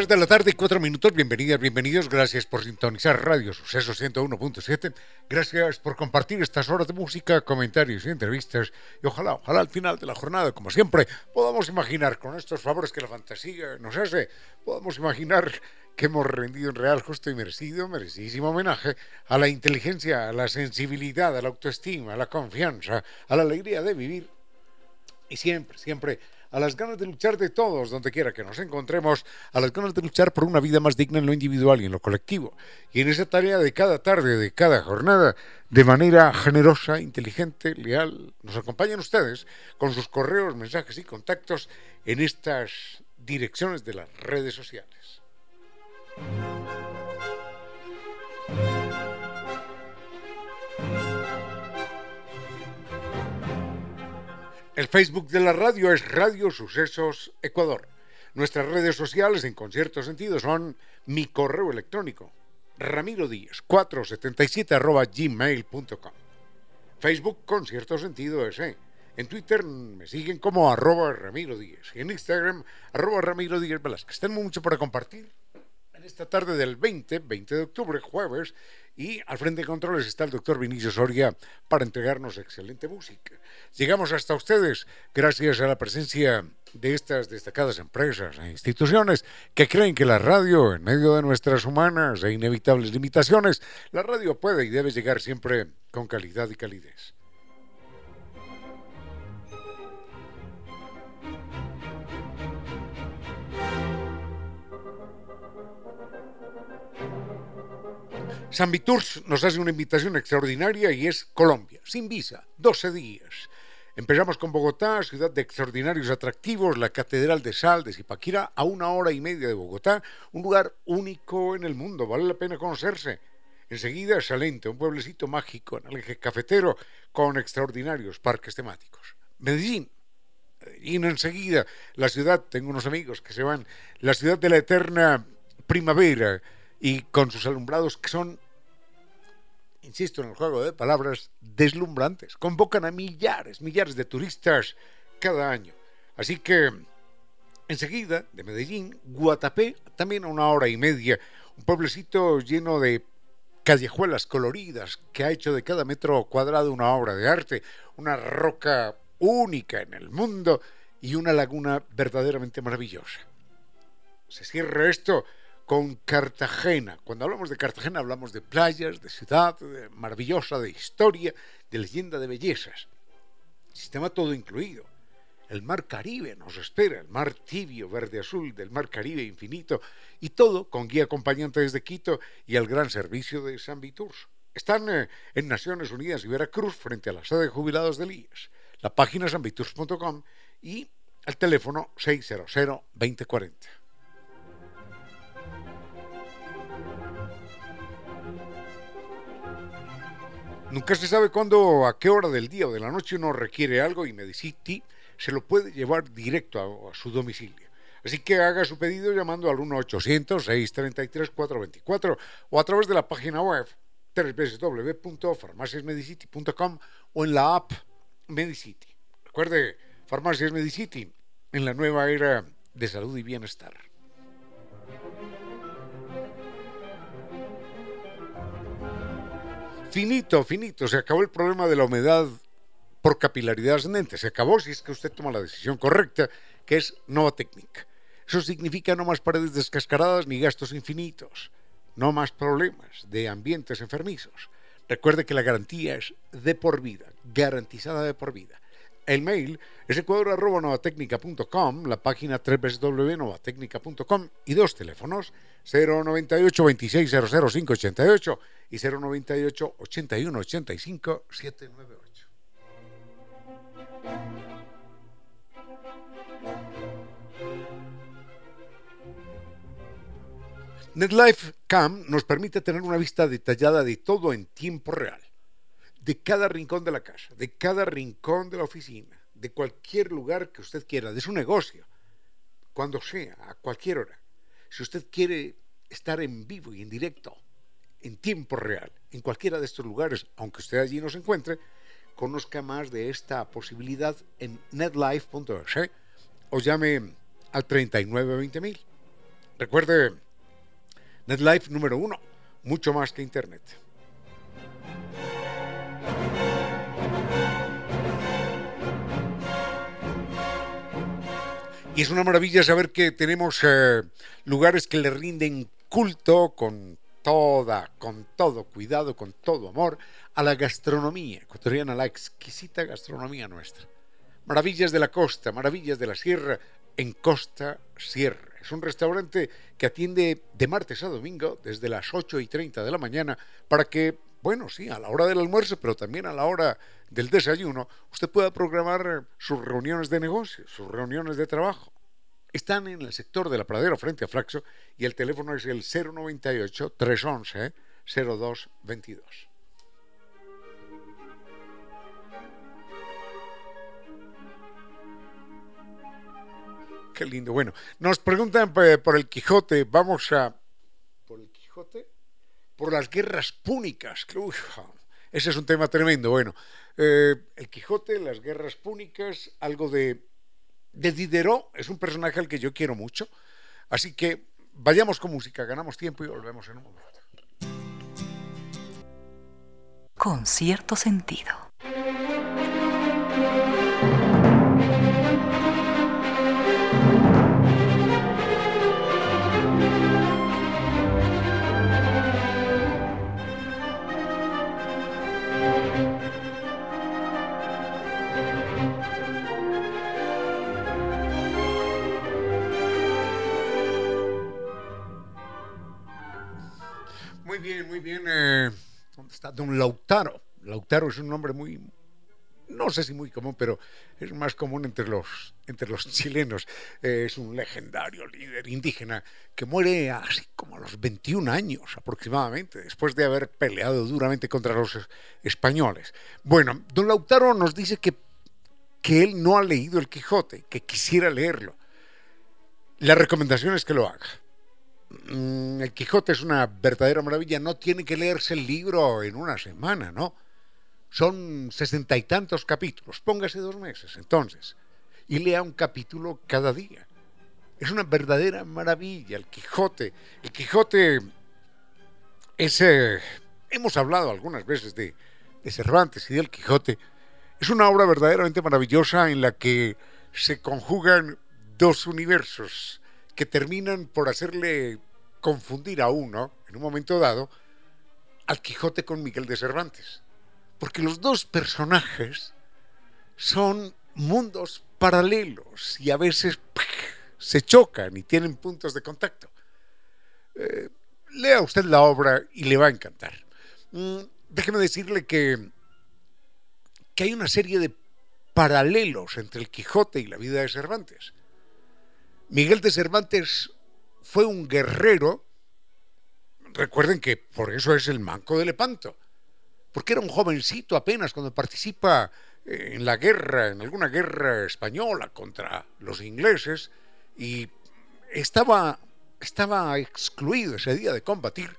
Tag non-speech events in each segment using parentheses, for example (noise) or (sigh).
3 de la tarde y 4 minutos. Bienvenidas, bienvenidos. Gracias por sintonizar Radio Suceso 101.7. Gracias por compartir estas horas de música, comentarios y entrevistas. Y ojalá, ojalá al final de la jornada, como siempre, podamos imaginar con estos favores que la fantasía nos hace, podamos imaginar que hemos rendido un real, justo y merecido, merecidísimo homenaje a la inteligencia, a la sensibilidad, a la autoestima, a la confianza, a la alegría de vivir. Y siempre, siempre a las ganas de luchar de todos, donde quiera que nos encontremos, a las ganas de luchar por una vida más digna en lo individual y en lo colectivo. Y en esa tarea de cada tarde, de cada jornada, de manera generosa, inteligente, leal, nos acompañan ustedes con sus correos, mensajes y contactos en estas direcciones de las redes sociales. El Facebook de la radio es Radio Sucesos Ecuador. Nuestras redes sociales en concierto sentido son mi correo electrónico ramiro díaz 477 arroba gmail.com Facebook con cierto sentido ese. En Twitter me siguen como arroba Ramiro Díaz y en Instagram arroba Ramiro Díaz Velázquez. Tenemos mucho para compartir esta tarde del 20, 20 de octubre, jueves, y al frente de controles está el doctor Vinicio Soria para entregarnos excelente música. Llegamos hasta ustedes gracias a la presencia de estas destacadas empresas e instituciones que creen que la radio, en medio de nuestras humanas e inevitables limitaciones, la radio puede y debe llegar siempre con calidad y calidez. San Viturs nos hace una invitación extraordinaria y es Colombia, sin visa, 12 días. Empezamos con Bogotá, ciudad de extraordinarios atractivos, la Catedral de Sal de Zipaquira, a una hora y media de Bogotá, un lugar único en el mundo, vale la pena conocerse. Enseguida Salente, un pueblecito mágico en el eje cafetero con extraordinarios parques temáticos. Medellín, Medellín enseguida, la ciudad, tengo unos amigos que se van, la ciudad de la eterna primavera, y con sus alumbrados que son, insisto en el juego de palabras, deslumbrantes. Convocan a millares, millares de turistas cada año. Así que enseguida, de Medellín, Guatapé, también a una hora y media, un pueblecito lleno de callejuelas coloridas que ha hecho de cada metro cuadrado una obra de arte, una roca única en el mundo y una laguna verdaderamente maravillosa. Se cierra esto con Cartagena. Cuando hablamos de Cartagena hablamos de playas, de ciudad maravillosa, de historia, de leyenda, de bellezas. Sistema todo incluido. El mar Caribe nos espera, el mar tibio, verde azul del mar Caribe infinito y todo con guía acompañante desde Quito y al gran servicio de San Viturs. Están eh, en Naciones Unidas y Veracruz frente a la sede de jubilados del IES. La página sanviturs.com y el teléfono 600 2040. Nunca se sabe cuándo, a qué hora del día o de la noche uno requiere algo y Medicity se lo puede llevar directo a, su domicilio. Así que haga su pedido llamando al 1-800-633-424 o a través de la página web www.farmaciasmedicity.com o en la app Medicity. Recuerde, Farmacias Medicity en la nueva era de salud y bienestar. Finito, finito, se acabó el problema de la humedad por capilaridad ascendente. Se acabó si es que usted toma la decisión correcta, que es Nova Técnica. Eso significa no más paredes descascaradas ni gastos infinitos, no más problemas de ambientes enfermizos. Recuerde que la garantía es de por vida, garantizada de por vida. El mail es ecuador.novatecnica.com, la página www.novatecnica.com y dos teléfonos 098 26 588 y 098 81 85 798. NetLife Cam nos permite tener una vista detallada de todo en tiempo real de cada rincón de la casa, de cada rincón de la oficina, de cualquier lugar que usted quiera, de su negocio, cuando sea, a cualquier hora. Si usted quiere estar en vivo y en directo, en tiempo real, en cualquiera de estos lugares, aunque usted allí no se encuentre, conozca más de esta posibilidad en netlife.es ¿eh? o llame al 3920.000. Recuerde NetLife número uno, mucho más que Internet. Es una maravilla saber que tenemos eh, lugares que le rinden culto con toda, con todo cuidado, con todo amor a la gastronomía ecuatoriana, la exquisita gastronomía nuestra. Maravillas de la costa, maravillas de la sierra, en Costa Sierra. Es un restaurante que atiende de martes a domingo desde las 8 y 30 de la mañana para que, bueno, sí, a la hora del almuerzo, pero también a la hora del desayuno, usted pueda programar sus reuniones de negocio, sus reuniones de trabajo. Están en el sector de la pradera frente a Flaxo y el teléfono es el 098 311 0222. qué lindo. Bueno, nos preguntan eh, por el Quijote. Vamos a. ¿Por el Quijote? Por las guerras púnicas. ese es un tema tremendo. Bueno, eh, el Quijote, las guerras púnicas, algo de, de Diderot. Es un personaje al que yo quiero mucho. Así que vayamos con música, ganamos tiempo y volvemos en un momento. Con cierto sentido. Eh, ¿Dónde está? Don Lautaro. Lautaro es un nombre muy, no sé si muy común, pero es más común entre los, entre los (laughs) chilenos. Es un legendario líder indígena que muere así como a los 21 años aproximadamente, después de haber peleado duramente contra los españoles. Bueno, don Lautaro nos dice que, que él no ha leído el Quijote, que quisiera leerlo. La recomendación es que lo haga. Mm, el Quijote es una verdadera maravilla. No tiene que leerse el libro en una semana, ¿no? Son sesenta y tantos capítulos. Póngase dos meses, entonces. Y lea un capítulo cada día. Es una verdadera maravilla el Quijote. El Quijote es... hemos hablado algunas veces de, de Cervantes y del Quijote. Es una obra verdaderamente maravillosa en la que se conjugan dos universos que terminan por hacerle confundir a uno, en un momento dado, al Quijote con Miguel de Cervantes. Porque los dos personajes son mundos paralelos y a veces se chocan y tienen puntos de contacto. Eh, lea usted la obra y le va a encantar. Mm, déjeme decirle que, que hay una serie de paralelos entre el Quijote y la vida de Cervantes. Miguel de Cervantes fue un guerrero, recuerden que por eso es el manco de Lepanto, porque era un jovencito apenas cuando participa eh, en la guerra, en alguna guerra española contra los ingleses, y estaba, estaba excluido ese día de combatir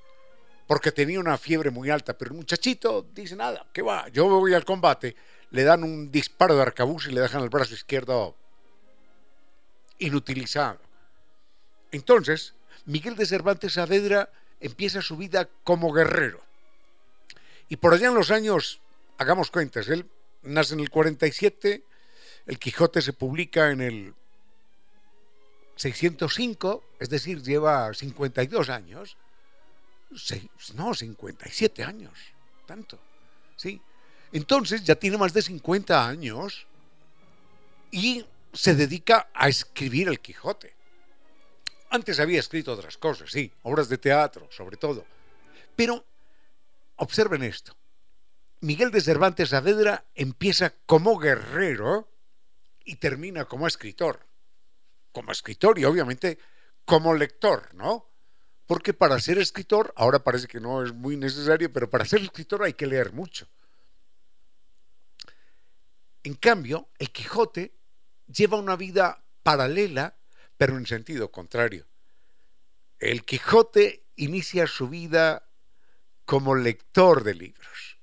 porque tenía una fiebre muy alta, pero el muchachito dice nada, que va, yo voy al combate, le dan un disparo de arcabuz y le dejan el brazo izquierdo inutilizado. Entonces, Miguel de Cervantes Saavedra empieza su vida como guerrero. Y por allá en los años, hagamos cuentas, él nace en el 47, el Quijote se publica en el 605, es decir, lleva 52 años. no, 57 años, tanto. ¿sí? Entonces ya tiene más de 50 años y se dedica a escribir el Quijote. Antes había escrito otras cosas, sí, obras de teatro, sobre todo. Pero observen esto. Miguel de Cervantes Saavedra empieza como guerrero y termina como escritor. Como escritor y obviamente como lector, ¿no? porque para ser escritor, ahora parece que no es muy necesario, pero para ser escritor hay que leer mucho. En cambio, el Quijote lleva una vida paralela, pero en sentido contrario. El Quijote inicia su vida como lector de libros.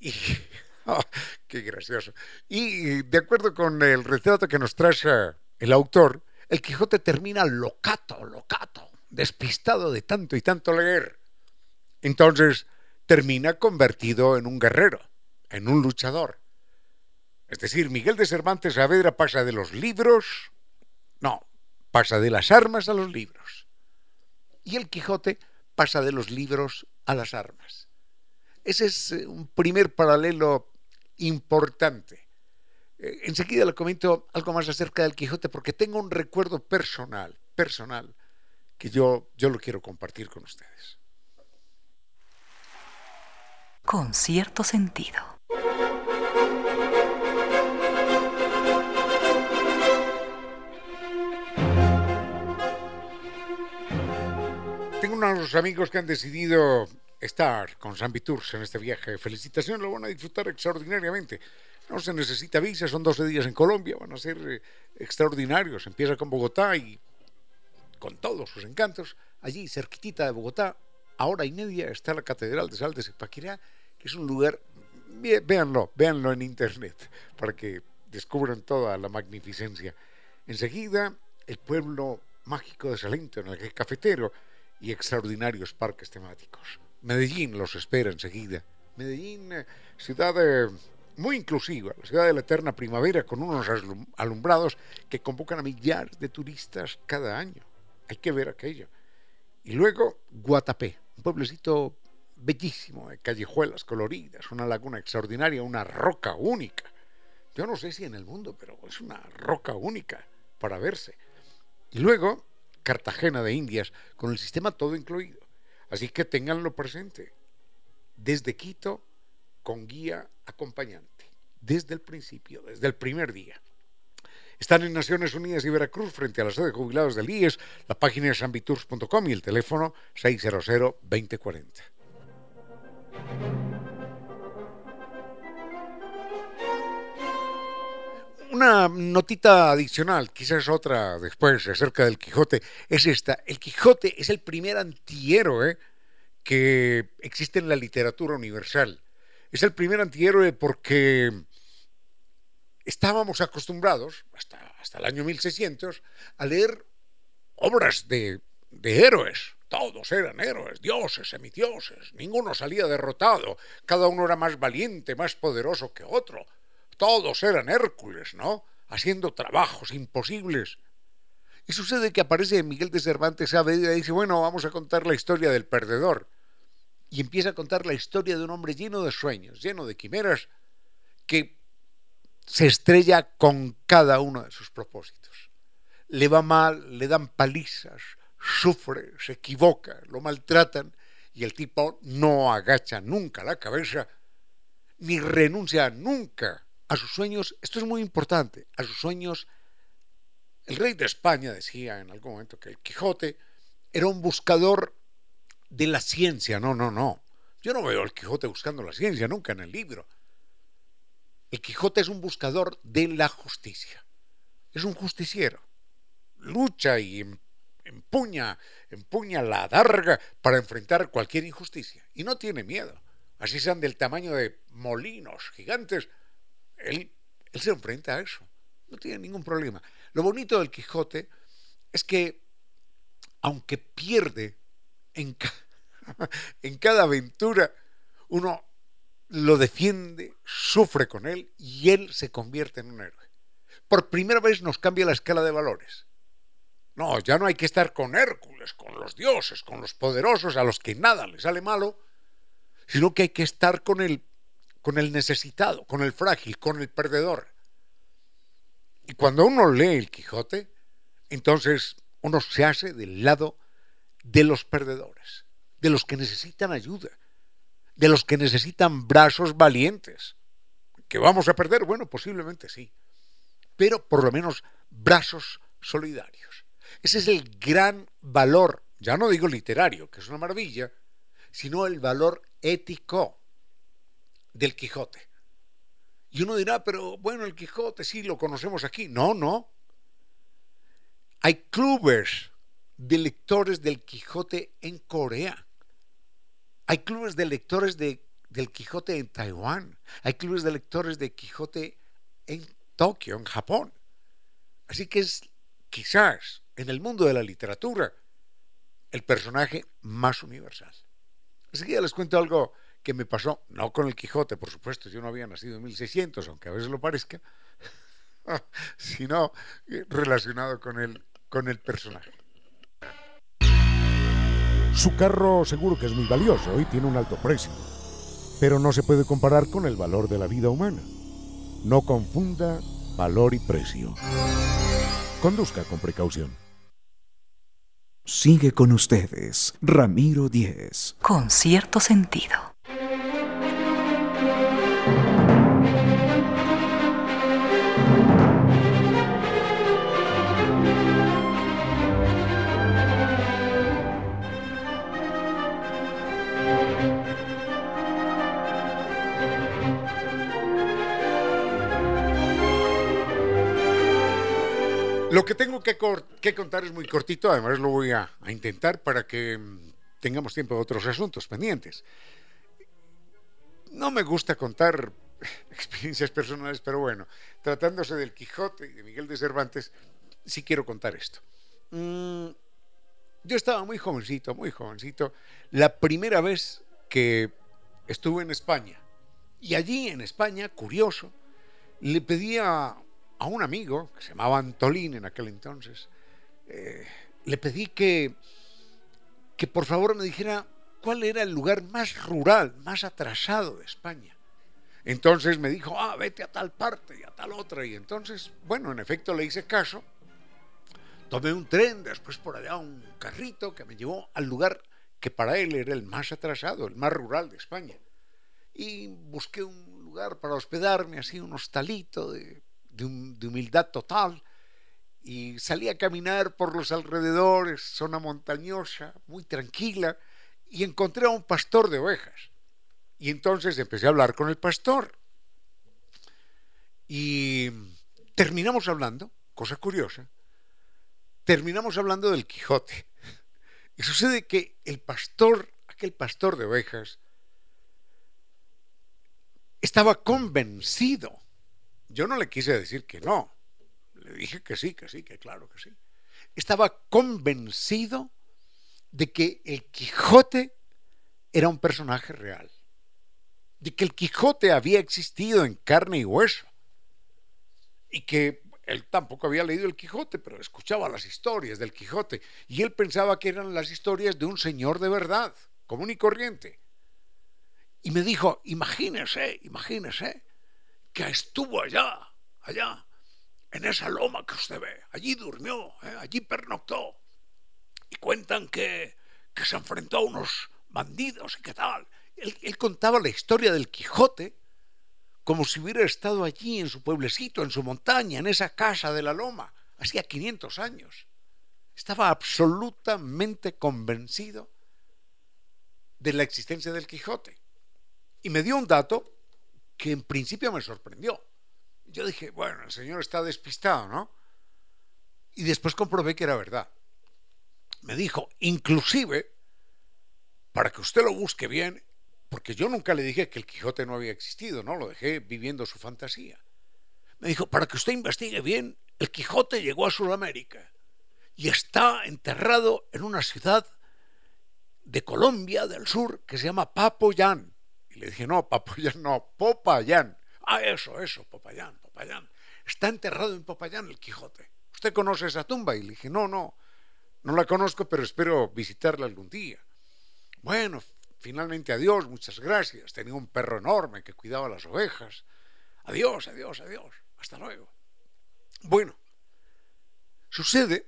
Y, (laughs) oh, qué gracioso. Y de acuerdo con el retrato que nos trae el autor, el Quijote termina locato, locato, despistado de tanto y tanto leer. Entonces termina convertido en un guerrero, en un luchador. Es decir, Miguel de Cervantes Saavedra pasa de los libros, no, pasa de las armas a los libros. Y el Quijote pasa de los libros a las armas. Ese es eh, un primer paralelo importante. Eh, enseguida le comento algo más acerca del Quijote porque tengo un recuerdo personal, personal, que yo, yo lo quiero compartir con ustedes. Con cierto sentido. Tengo unos amigos que han decidido estar con San Tours en este viaje. Felicitaciones, lo van a disfrutar extraordinariamente. No se necesita visa, son 12 días en Colombia, van a ser eh, extraordinarios. Empieza con Bogotá y con todos sus encantos. Allí, cerquitita de Bogotá, a hora y media, está la Catedral de Sal de Sepaquirá, que es un lugar, véanlo, véanlo en internet, para que descubran toda la magnificencia. Enseguida, el pueblo mágico de Salento, en el que es cafetero, y extraordinarios parques temáticos. Medellín los espera enseguida. Medellín, eh, ciudad eh, muy inclusiva, la ciudad de la eterna primavera, con unos alumbrados que convocan a millares de turistas cada año. Hay que ver aquello. Y luego Guatapé, un pueblecito bellísimo, de callejuelas coloridas, una laguna extraordinaria, una roca única. Yo no sé si en el mundo, pero es una roca única para verse. Y luego Cartagena de Indias, con el sistema todo incluido. Así que tenganlo presente. Desde Quito, con guía acompañante. Desde el principio, desde el primer día. Están en Naciones Unidas y Veracruz frente a la sede de jubilados del IES, la página es ambitours.com y el teléfono 600-2040. Una notita adicional, quizás otra después acerca del Quijote, es esta. El Quijote es el primer antihéroe que existe en la literatura universal. Es el primer antihéroe porque estábamos acostumbrados, hasta, hasta el año 1600, a leer obras de, de héroes. Todos eran héroes, dioses, semidioses. Ninguno salía derrotado. Cada uno era más valiente, más poderoso que otro. Todos eran Hércules, ¿no? Haciendo trabajos imposibles. Y sucede que aparece Miguel de Cervantes Saavedra y dice, bueno, vamos a contar la historia del perdedor. Y empieza a contar la historia de un hombre lleno de sueños, lleno de quimeras, que se estrella con cada uno de sus propósitos. Le va mal, le dan palizas, sufre, se equivoca, lo maltratan y el tipo no agacha nunca la cabeza ni renuncia nunca a sus sueños, esto es muy importante, a sus sueños, el rey de España decía en algún momento que el Quijote era un buscador de la ciencia. No, no, no. Yo no veo al Quijote buscando la ciencia nunca en el libro. El Quijote es un buscador de la justicia. Es un justiciero. Lucha y em, empuña, empuña la darga para enfrentar cualquier injusticia. Y no tiene miedo. Así sean del tamaño de molinos gigantes, él, se enfrenta a eso. No tiene ningún problema. Lo bonito del Quijote es que, aunque pierde en, (laughs) en cada aventura, uno lo defiende, sufre con él y él se convierte en un héroe. Por primera vez nos cambia la escala de valores. No, ya no hay que estar con Hércules, con los dioses, con los poderosos a los que nada les sale malo, sino que hay que estar con el con el necesitado, con el frágil, con el perdedor. Y cuando uno lee el Quijote, entonces uno se hace del lado de los perdedores, de los que necesitan ayuda, de los que necesitan brazos valientes. ¿Que vamos a perder? Bueno, posiblemente sí, pero por lo menos brazos solidarios. Ese es el gran valor ya no digo literario, que es una maravilla, sino el valor ético del Quijote. Y uno dirá, pero bueno, el Quijote sí lo conocemos aquí. No, no. Hay clubes de lectores del Quijote en Corea. Hay clubes de lectores de, del Quijote en Taiwán. Hay clubes de lectores de Quijote en Tokio, en Japón. Así que es quizás en el mundo de la literatura el personaje más universal. Así que ya les cuento algo que me pasó, no con el Quijote, por supuesto, yo no había nacido en 1600, aunque a veces lo parezca, (laughs) sino relacionado con el, con el personaje. Su carro seguro que es muy valioso y tiene un alto precio, pero no se puede comparar con el valor de la vida humana. No confunda valor y precio. Conduzca con precaución. Sigue con ustedes, Ramiro Díez. Con cierto sentido. Lo que tengo que, contar es muy cortito, además lo voy a, intentar para que mm, tengamos tiempo de otros asuntos pendientes. No me gusta contar (laughs) experiencias personales, pero bueno, tratándose del Quijote y de Miguel de Cervantes, sí quiero contar esto. Mm, yo estaba muy jovencito, muy jovencito, la primera vez que estuve en España. Y allí en España, curioso, le pedía a un amigo que se llamaba Antolín en aquel entonces, eh, le pedí que, que por favor me dijera cuál era el lugar más rural, más atrasado de España. Entonces me dijo, ah, vete a tal parte y a tal otra. Y entonces, bueno, en efecto le hice caso. Tomé un tren, después por allá un carrito que me llevó al lugar que para él era el más atrasado, el más rural de España. Y busqué un lugar para hospedarme, así un hostalito de de, humildad total y salí a caminar por los alrededores, zona montañosa, muy tranquila, y encontré a un pastor de ovejas. Y entonces empecé a hablar con el pastor. Y terminamos hablando, cosa curiosa, terminamos hablando del Quijote. Y sucede que el pastor, aquel pastor de ovejas, estaba convencido yo no le quise decir que no. Le dije que sí, que sí, que claro que sí. Estaba convencido de que el Quijote era un personaje real. De que el Quijote había existido en carne y hueso. Y que él tampoco había leído el Quijote, pero escuchaba las historias del Quijote. Y él pensaba que eran las historias de un señor de verdad, común y corriente. Y me dijo, imagínese, imagínese que estuvo allá, allá, en esa loma que usted ve. Allí durmió, ¿eh? allí pernoctó. Y cuentan que, que, se enfrentó a unos bandidos y qué tal. Él, él contaba la historia del Quijote como si hubiera estado allí en su pueblecito, en su montaña, en esa casa de la loma, hacía 500 años. Estaba absolutamente convencido de la existencia del Quijote. Y me dio un dato que en principio me sorprendió. Yo dije, bueno, el señor está despistado, ¿no? Y después comprobé que era verdad. Me dijo, inclusive, para que usted lo busque bien, porque yo nunca le dije que el Quijote no había existido, ¿no? Lo dejé viviendo su fantasía. Me dijo, para que usted investigue bien, el Quijote llegó a Sudamérica y está enterrado en una ciudad de Colombia del sur que se llama Papoyán le dije, no, Papayán, no, Popayán. Ah, eso, eso, Popayán, Popayán. Está enterrado en Popayán el Quijote. ¿Usted conoce esa tumba? Y le dije, no, no, no la conozco, pero espero visitarla algún día. Bueno, finalmente adiós, muchas gracias. Tenía un perro enorme que cuidaba las ovejas. Adiós, adiós, adiós. Hasta luego. Bueno, sucede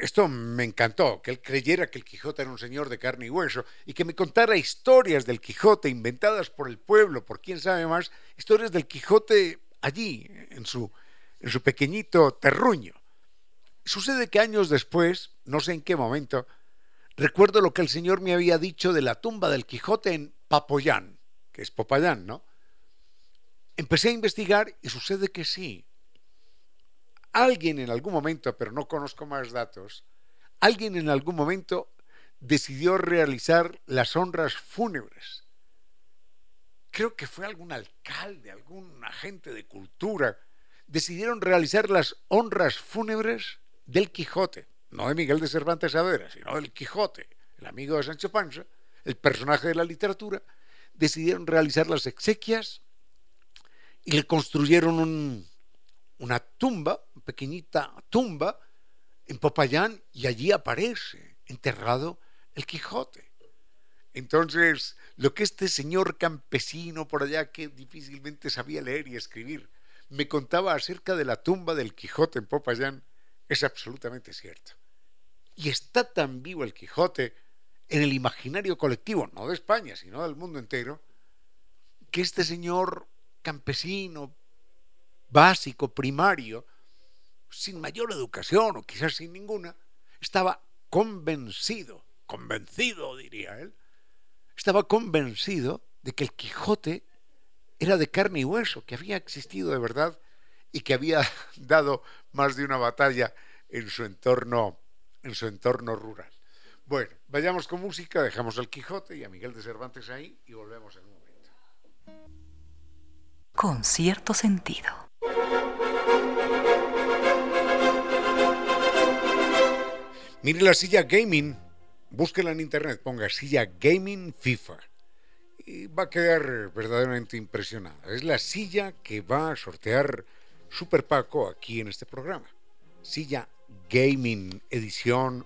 esto me encantó, que él creyera que el Quijote era un señor de carne y hueso y que me contara historias del Quijote inventadas por el pueblo, por quién sabe más, historias del Quijote allí, en su, en su pequeñito terruño. Sucede que años después, no sé en qué momento, recuerdo lo que el Señor me había dicho de la tumba del Quijote en Papoyán, que es Popayán, ¿no? Empecé a investigar y sucede que sí. Alguien en algún momento, pero no conozco más datos, alguien en algún momento decidió realizar las honras fúnebres. Creo que fue algún alcalde, algún agente de cultura, decidieron realizar las honras fúnebres del Quijote, no de Miguel de Cervantes Saavedra, sino del Quijote, el amigo de Sancho Panza, el personaje de la literatura, decidieron realizar las exequias y le construyeron una tumba, una pequeñita tumba, en Popayán y allí aparece enterrado el Quijote. Entonces, lo que este señor campesino por allá que difícilmente sabía leer y escribir me contaba acerca de la tumba del Quijote en Popayán es absolutamente cierto. Y está tan vivo el Quijote en el imaginario colectivo, no de España, sino del mundo entero, que este señor campesino, básico, primario, sin mayor educación o quizás sin ninguna, estaba convencido, convencido diría él, estaba convencido de que el Quijote era de carne y hueso, que había existido de verdad y que había (laughs) dado más de una batalla en su entorno, en su entorno rural. Bueno, vayamos con música, dejamos al Quijote y a Miguel de Cervantes ahí y volvemos en un con cierto sentido. Mire la silla gaming, búsquela en internet, ponga silla gaming FIFA y va a quedar verdaderamente impresionada. Es la silla que va a sortear Super Paco aquí en este programa. Silla gaming edición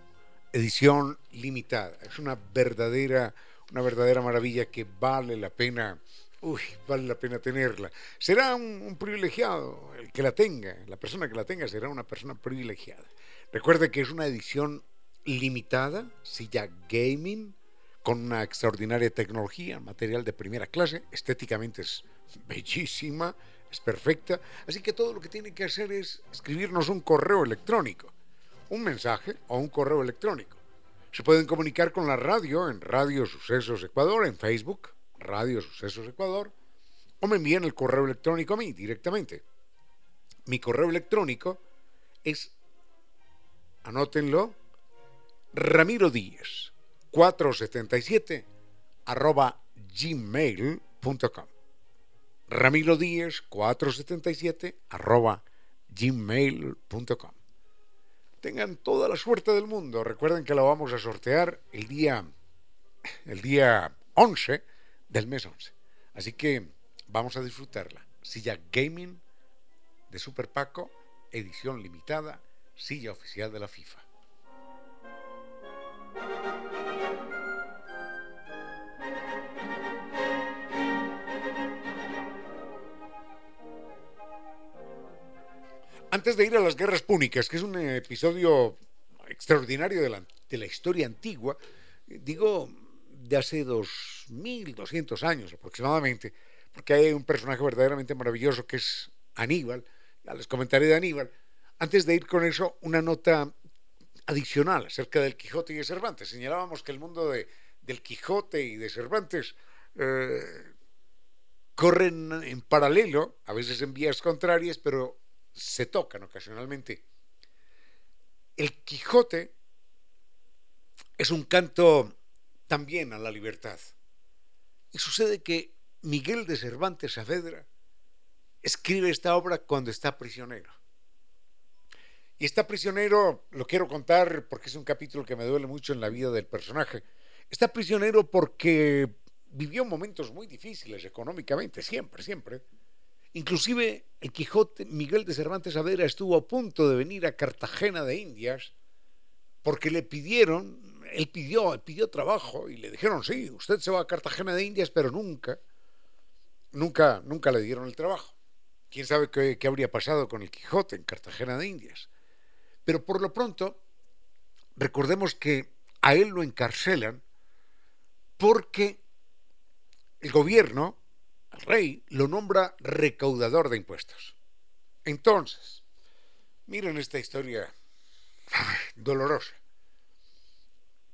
edición limitada. Es una verdadera una verdadera maravilla que vale la pena uy, vale la pena tenerla. Será un, privilegiado el que la tenga, la persona que la tenga será una persona privilegiada. Recuerde que es una edición limitada, silla gaming, con una extraordinaria tecnología, material de primera clase, estéticamente es bellísima, es perfecta, así que todo lo que tiene que hacer es escribirnos un correo electrónico, un mensaje o un correo electrónico. Se pueden comunicar con la radio en Radio Sucesos Ecuador, en Facebook, Radio Sucesos Ecuador, o me envían el correo electrónico a mí directamente. Mi correo electrónico es, anótenlo, Ramiro Díez, 477 arroba gmail.com. Ramiro Díez, 477 arroba gmail.com. Tengan toda la suerte del mundo. Recuerden que la vamos a sortear el día, el día 11 del mes 11. Así que vamos a disfrutarla. Silla Gaming de Super Paco, edición limitada, silla oficial de la FIFA. Antes de ir a las guerras púnicas, que es un episodio extraordinario de la, de la historia antigua, digo, de hace 2.200 años aproximadamente, porque hay un personaje verdaderamente maravilloso que es Aníbal, ya les comentaré de Aníbal. Antes de ir con eso, una nota adicional acerca del Quijote y de Cervantes. Señalábamos que el mundo de, del Quijote y de Cervantes eh, corren en paralelo, a veces en vías contrarias, pero se tocan ocasionalmente. El Quijote es un canto también a la libertad. Y sucede que Miguel de Cervantes Saavedra escribe esta obra cuando está prisionero. Y está prisionero, lo quiero contar porque es un capítulo que me duele mucho en la vida del personaje. Está prisionero porque vivió momentos muy difíciles económicamente, siempre, siempre. Inclusive el Quijote, Miguel de Cervantes Saavedra estuvo a punto de venir a Cartagena de Indias porque le pidieron él pidió, pidió trabajo y le dijeron, sí, usted se va a Cartagena de Indias, pero nunca, nunca, nunca le dieron el trabajo. ¿Quién sabe qué, qué habría pasado con el Quijote en Cartagena de Indias? Pero por lo pronto, recordemos que a él lo encarcelan porque el gobierno, el rey, lo nombra recaudador de impuestos. Entonces, miren esta historia dolorosa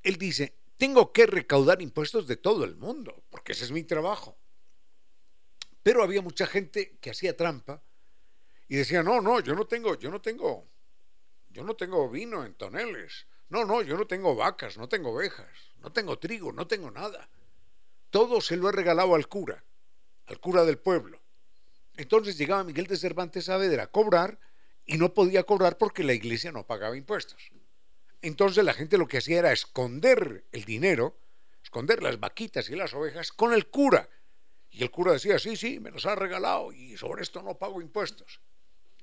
él dice, tengo que recaudar impuestos de todo el mundo, porque ese es mi trabajo. Pero había mucha gente que hacía trampa y decía, no, no, yo no tengo, yo no tengo, yo no tengo vino en toneles. No, no, yo no tengo vacas, no tengo ovejas, no tengo trigo, no tengo nada. Todo se lo he regalado al cura, al cura del pueblo. Entonces llegaba Miguel de Cervantes Saavedra a cobrar y no podía cobrar porque la iglesia no pagaba impuestos. Entonces la gente lo que hacía era esconder el dinero, esconder las vaquitas y las ovejas con el cura. Y el cura decía, sí, sí, me los ha regalado y sobre esto no pago impuestos.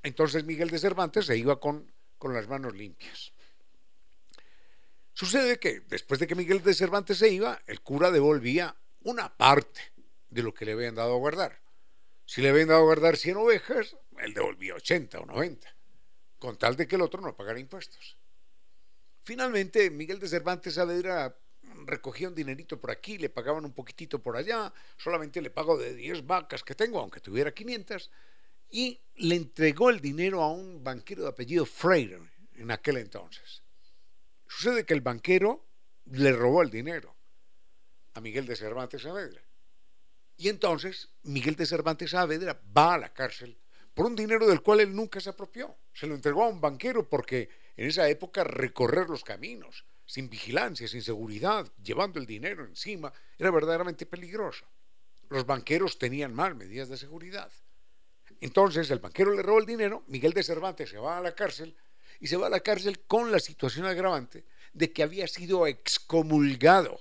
Entonces Miguel de Cervantes se iba con, con las manos limpias. Sucede que después de que Miguel de Cervantes se iba, el cura devolvía una parte de lo que le habían dado a guardar. Si le habían dado a guardar 100 ovejas, él devolvía 80 o 90, con tal de que el otro no pagara impuestos. Finalmente, Miguel de Cervantes Saavedra recogía un dinerito por aquí, le pagaban un poquitito por allá, solamente le pago de 10 vacas que tengo, aunque tuviera 500, y le entregó el dinero a un banquero de apellido Freire en aquel entonces. Sucede que el banquero le robó el dinero a Miguel de Cervantes Saavedra. Y entonces Miguel de Cervantes Saavedra va a la cárcel por un dinero del cual él nunca se apropió. Se lo entregó a un banquero porque en esa época recorrer los caminos sin vigilancia, sin seguridad, llevando el dinero encima, era verdaderamente peligroso. Los banqueros tenían mal medidas de seguridad. Entonces el banquero le robó el dinero, Miguel de Cervantes se va a la cárcel y se va a la cárcel con la situación agravante de que había sido excomulgado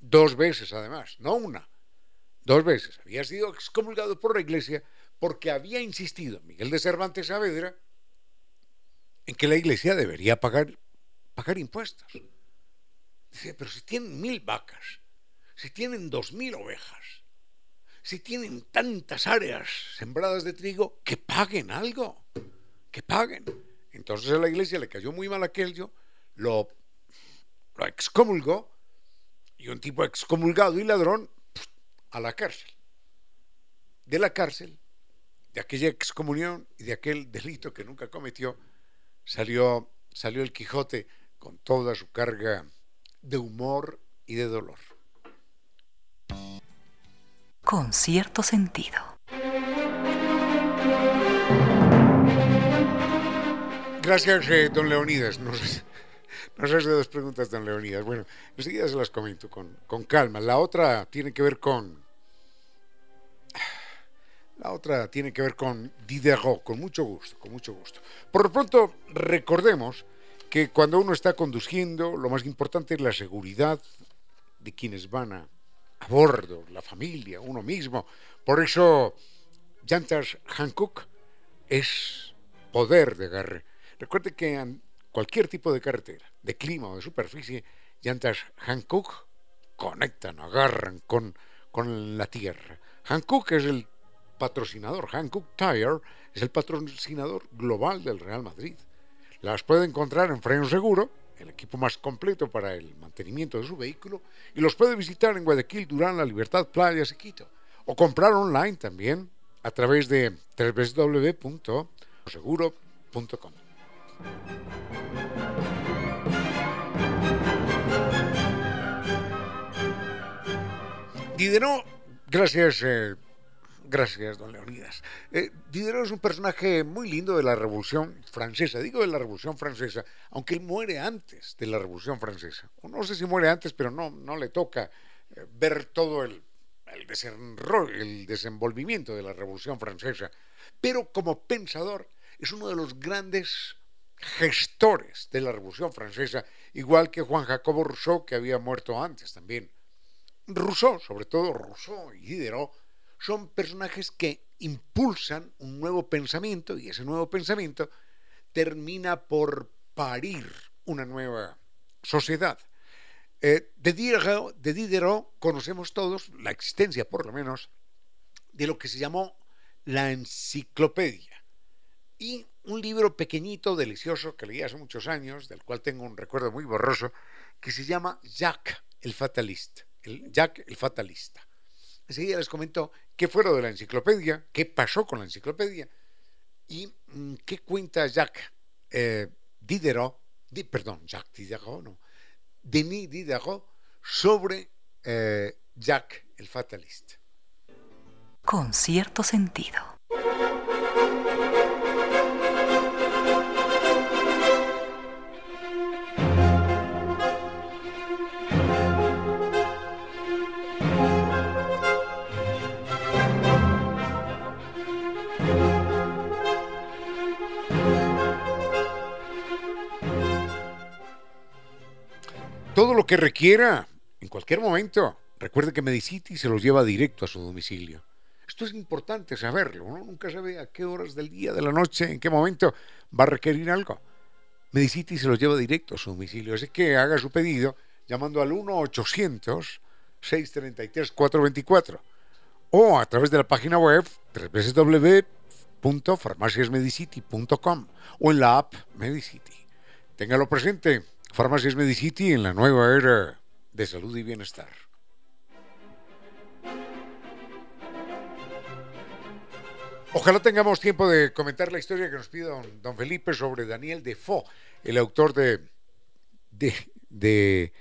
dos veces además, no una, dos veces. Había sido excomulgado por la iglesia porque había insistido Miguel de Cervantes Saavedra en que la iglesia debería pagar, pagar impuestos. Dice, pero si tienen mil vacas, si tienen dos mil ovejas, si tienen tantas áreas sembradas de trigo, que paguen algo, que paguen. Entonces a la iglesia le cayó muy mal aquello, lo, lo excomulgó, y un tipo excomulgado y ladrón a la cárcel. De la cárcel, de aquella excomunión y de aquel delito que nunca cometió, salió, salió el Quijote con toda su carga de humor y de dolor. Con cierto sentido. Gracias, eh, don Leonidas. Nos, nos hace dos preguntas, don Leonidas. Bueno, enseguida se las comento con, con calma. La otra tiene que ver con... La otra tiene que ver con Diderot, con mucho gusto, con mucho gusto. Por lo pronto, recordemos que cuando uno está conduciendo, lo más importante es la seguridad de quienes van a, a bordo, la familia, uno mismo. Por eso, llantas Hancock es poder de agarre. Recuerde que cualquier tipo de carretera, de clima o de superficie, llantas Hancock conectan, agarran con, con la tierra. Hancock es el patrocinador. Hankook Tire es el patrocinador global del Real Madrid. Las puede encontrar en Freno Seguro, el equipo más completo para el mantenimiento de su vehículo, y los puede visitar en Guayaquil, Durán, La Libertad, Playas y Quito. O comprar online también a través de www.seguro.com. Diderot, gracias. Eh, Gracias, don Leonidas. Eh, Diderot es un personaje muy lindo de la Revolución Francesa. Digo de la Revolución Francesa, aunque él muere antes de la Revolución Francesa. No sé si muere antes, pero no, no le toca eh, ver todo el, el, el desenvolvimiento de la Revolución Francesa. Pero como pensador, es uno de los grandes gestores de la Revolución Francesa, igual que Juan Jacobo Rousseau, que había muerto antes también. Rousseau, sobre todo Rousseau y Diderot, son personajes que impulsan un nuevo pensamiento y ese nuevo pensamiento termina por parir una nueva sociedad. Eh, de, Diderot, de Diderot conocemos todos la existencia, por lo menos, de lo que se llamó la enciclopedia. Y un libro pequeñito, delicioso, que leí hace muchos años, del cual tengo un recuerdo muy borroso, que se llama Jacques el Fatalista. Jacques el Fatalista. Enseguida les comento qué fue lo de la enciclopedia, qué pasó con la enciclopedia y mm, qué cuenta Jacques eh, Diderot, perdón, Jacques Diderot, no, Denis Diderot sobre eh, Jack el Fatalista. Con cierto sentido. Todo lo que requiera, en cualquier momento. Recuerde que Medicity se los lleva directo a su domicilio. Esto es importante saberlo, uno nunca sabe a qué horas del día, de la noche, en qué momento va a requerir algo. Medicity se los lleva directo a su domicilio, así que haga su pedido llamando al 1-800-633-424 o a través de la página web www.farmaciasmedicity.com o en la app Medicity. Téngalo presente, Farmacias Medicity en la nueva era de salud y bienestar. Ojalá tengamos tiempo de comentar la historia que nos pide don, Felipe sobre Daniel Defoe, el autor de, de, de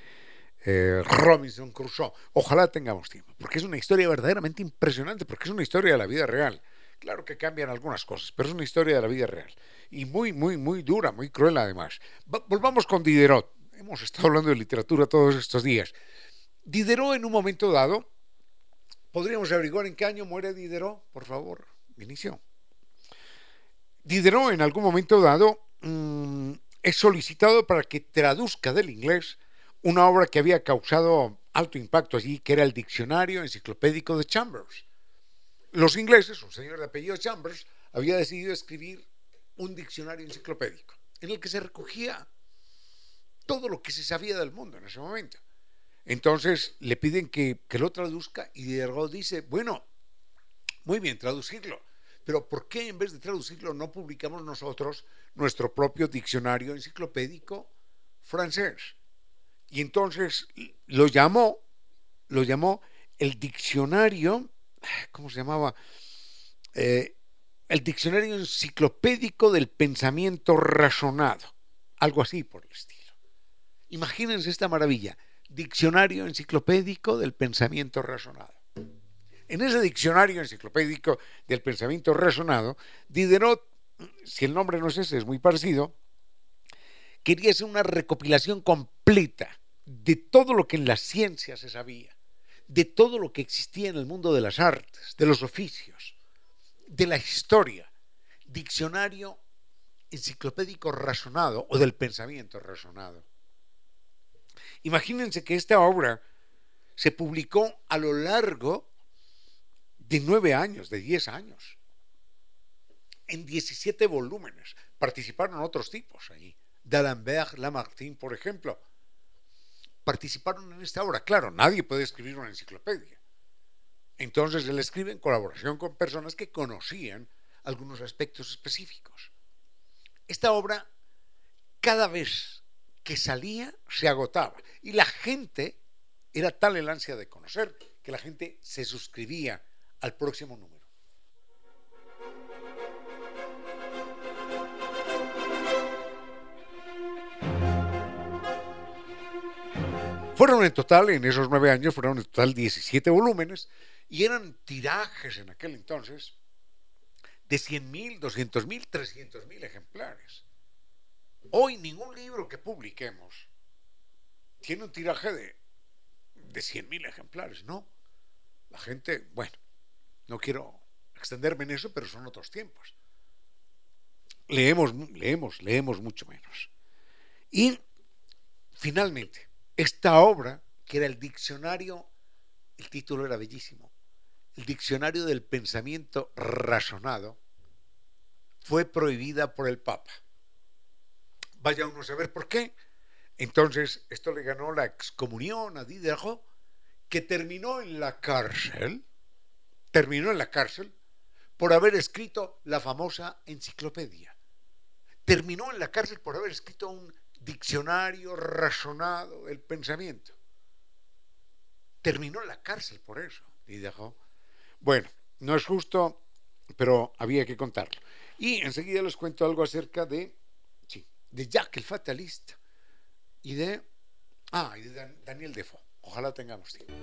eh, Robinson Crusoe. Ojalá tengamos tiempo, porque es una historia verdaderamente impresionante, porque es una historia de la vida real. Claro que cambian algunas cosas, pero es una historia de la vida real. Y muy, muy, muy dura, muy cruel además. Va- volvamos con Diderot. Hemos estado hablando de literatura todos estos días. Diderot en un momento dado, podríamos averiguar en qué año muere Diderot, por favor, Vinicio. Diderot en algún momento dado mm, es solicitado para que traduzca del inglés una obra que había causado alto impacto allí, que era el diccionario enciclopédico de Chambers. Los ingleses, un señor de apellido Chambers, había decidido escribir un diccionario enciclopédico en el que se recogía todo lo que se sabía del mundo en ese momento. Entonces le piden que, lo traduzca y Diderot dice, bueno, muy bien, traducirlo, pero ¿por qué en vez de traducirlo no publicamos nosotros nuestro propio diccionario enciclopédico francés? Y entonces lo llamó, lo llamó el diccionario, ¿cómo se llamaba? Eh, el diccionario enciclopédico del pensamiento razonado, algo así por el estilo. Imagínense esta maravilla, diccionario enciclopédico del pensamiento razonado. En ese diccionario enciclopédico del pensamiento razonado, Diderot, si el nombre no es ese, es muy parecido, quería hacer una recopilación completa de todo lo que en la ciencia se sabía, de todo lo que existía en el mundo de las artes, de los oficios, de la historia, diccionario enciclopédico razonado o del pensamiento razonado. Imagínense que esta obra se publicó a lo largo de nueve años, de diez años, en 17 volúmenes. Participaron otros tipos ahí. D'Alembert, Lamartine, por ejemplo. Participaron en esta obra. Claro, nadie puede escribir una enciclopedia. Entonces él escribe en colaboración con personas que conocían algunos aspectos específicos. Esta obra, cada vez que salía, se agotaba. Y la gente, era tal el ansia de conocer, que la gente se suscribía al próximo número. Fueron en total, en esos nueve años, fueron en total 17 volúmenes y eran tirajes en aquel entonces de 100.000, 200.000, 300.000 ejemplares. Hoy ningún libro que publiquemos tiene un tiraje de, de 100.000 ejemplares, ¿no? La gente, bueno, no quiero extenderme en eso, pero son otros tiempos. Leemos, leemos, leemos mucho menos. Y finalmente, esta obra, que era el diccionario, el título era bellísimo, el diccionario del pensamiento razonado, fue prohibida por el Papa. Vaya uno a saber por qué. Entonces, esto le ganó la excomunión a Diderot, que terminó en la cárcel, terminó en la cárcel por haber escrito la famosa enciclopedia. Terminó en la cárcel por haber escrito un diccionario razonado del pensamiento. Terminó la cárcel por eso, Diderot. Bueno, no es justo, pero había que contarlo. Y enseguida les cuento algo acerca de, sí, de Jack el fatalista y de Ah, y de Daniel Defoe. Ojalá tengamos tiempo.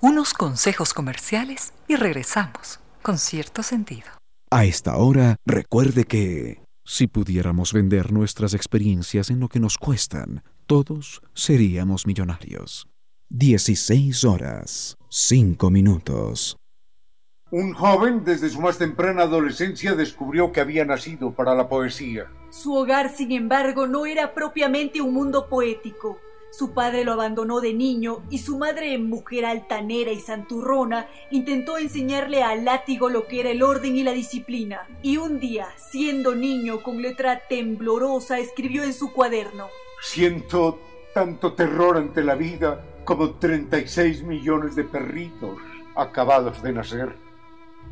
Unos consejos comerciales y regresamos con cierto sentido. A esta hora, recuerde que si pudiéramos vender nuestras experiencias en lo que nos cuestan, todos seríamos millonarios. 16 horas, 5 minutos. Un joven desde su más temprana adolescencia descubrió que había nacido para la poesía. Su hogar, sin embargo, no era propiamente un mundo poético. Su padre lo abandonó de niño y su madre, mujer altanera y santurrona, intentó enseñarle al látigo lo que era el orden y la disciplina. Y un día, siendo niño, con letra temblorosa, escribió en su cuaderno. Siento tanto terror ante la vida como 36 millones de perritos acabados de nacer.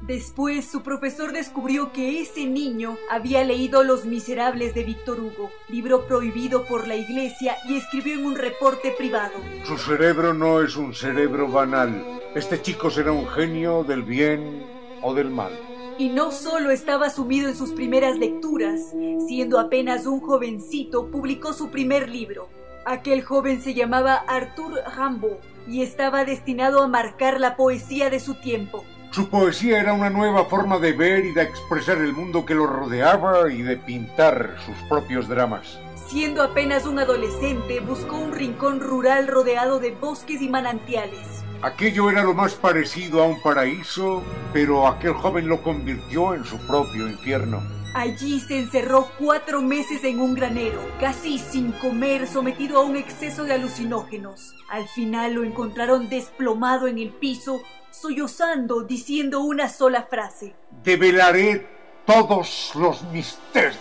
Después su profesor descubrió que ese niño había leído Los Miserables de Víctor Hugo, libro prohibido por la iglesia, y escribió en un reporte privado. Su cerebro no es un cerebro banal. Este chico será un genio del bien o del mal. Y no solo estaba sumido en sus primeras lecturas, siendo apenas un jovencito, publicó su primer libro. Aquel joven se llamaba Arthur Rimbaud y estaba destinado a marcar la poesía de su tiempo. Su poesía era una nueva forma de ver y de expresar el mundo que lo rodeaba y de pintar sus propios dramas. Siendo apenas un adolescente, buscó un rincón rural rodeado de bosques y manantiales. Aquello era lo más parecido a un paraíso, pero aquel joven lo convirtió en su propio infierno. Allí se encerró cuatro meses en un granero, casi sin comer, sometido a un exceso de alucinógenos. Al final lo encontraron desplomado en el piso, sollozando, diciendo una sola frase. Develaré todos los misterios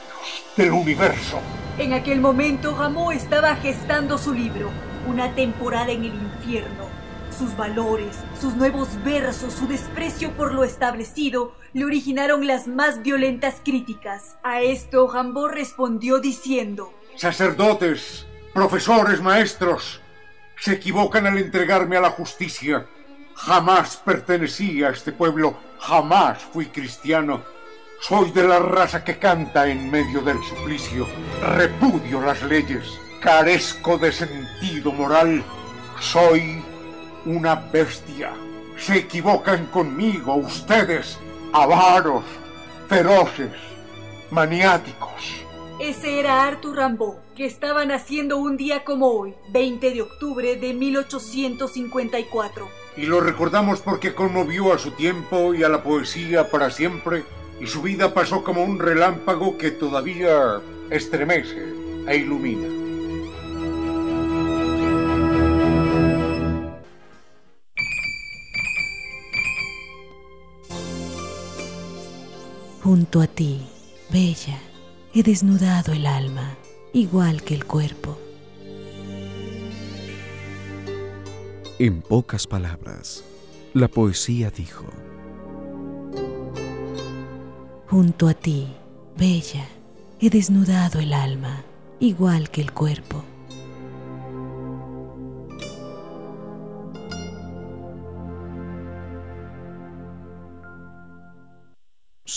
del universo. En aquel momento Rameau estaba gestando su libro, Una temporada en el infierno. Sus valores, sus nuevos versos, su desprecio por lo establecido le originaron las más violentas críticas. A esto Rambo respondió diciendo: Sacerdotes, profesores, maestros, se equivocan al entregarme a la justicia. Jamás pertenecí a este pueblo, jamás fui cristiano. Soy de la raza que canta en medio del suplicio. Repudio las leyes. Carezco de sentido moral. Soy una bestia. Se equivocan conmigo ustedes, avaros, feroces, maniáticos. Ese era Arthur Rimbaud, que estaba naciendo un día como hoy, 20 de octubre de 1854 y lo recordamos porque conmovió a su tiempo y a la poesía para siempre, y su vida pasó como un relámpago que todavía estremece e ilumina. Junto a ti, bella, he desnudado el alma, igual que el cuerpo En pocas palabras, la poesía dijo, Junto a ti, bella, he desnudado el alma, igual que el cuerpo.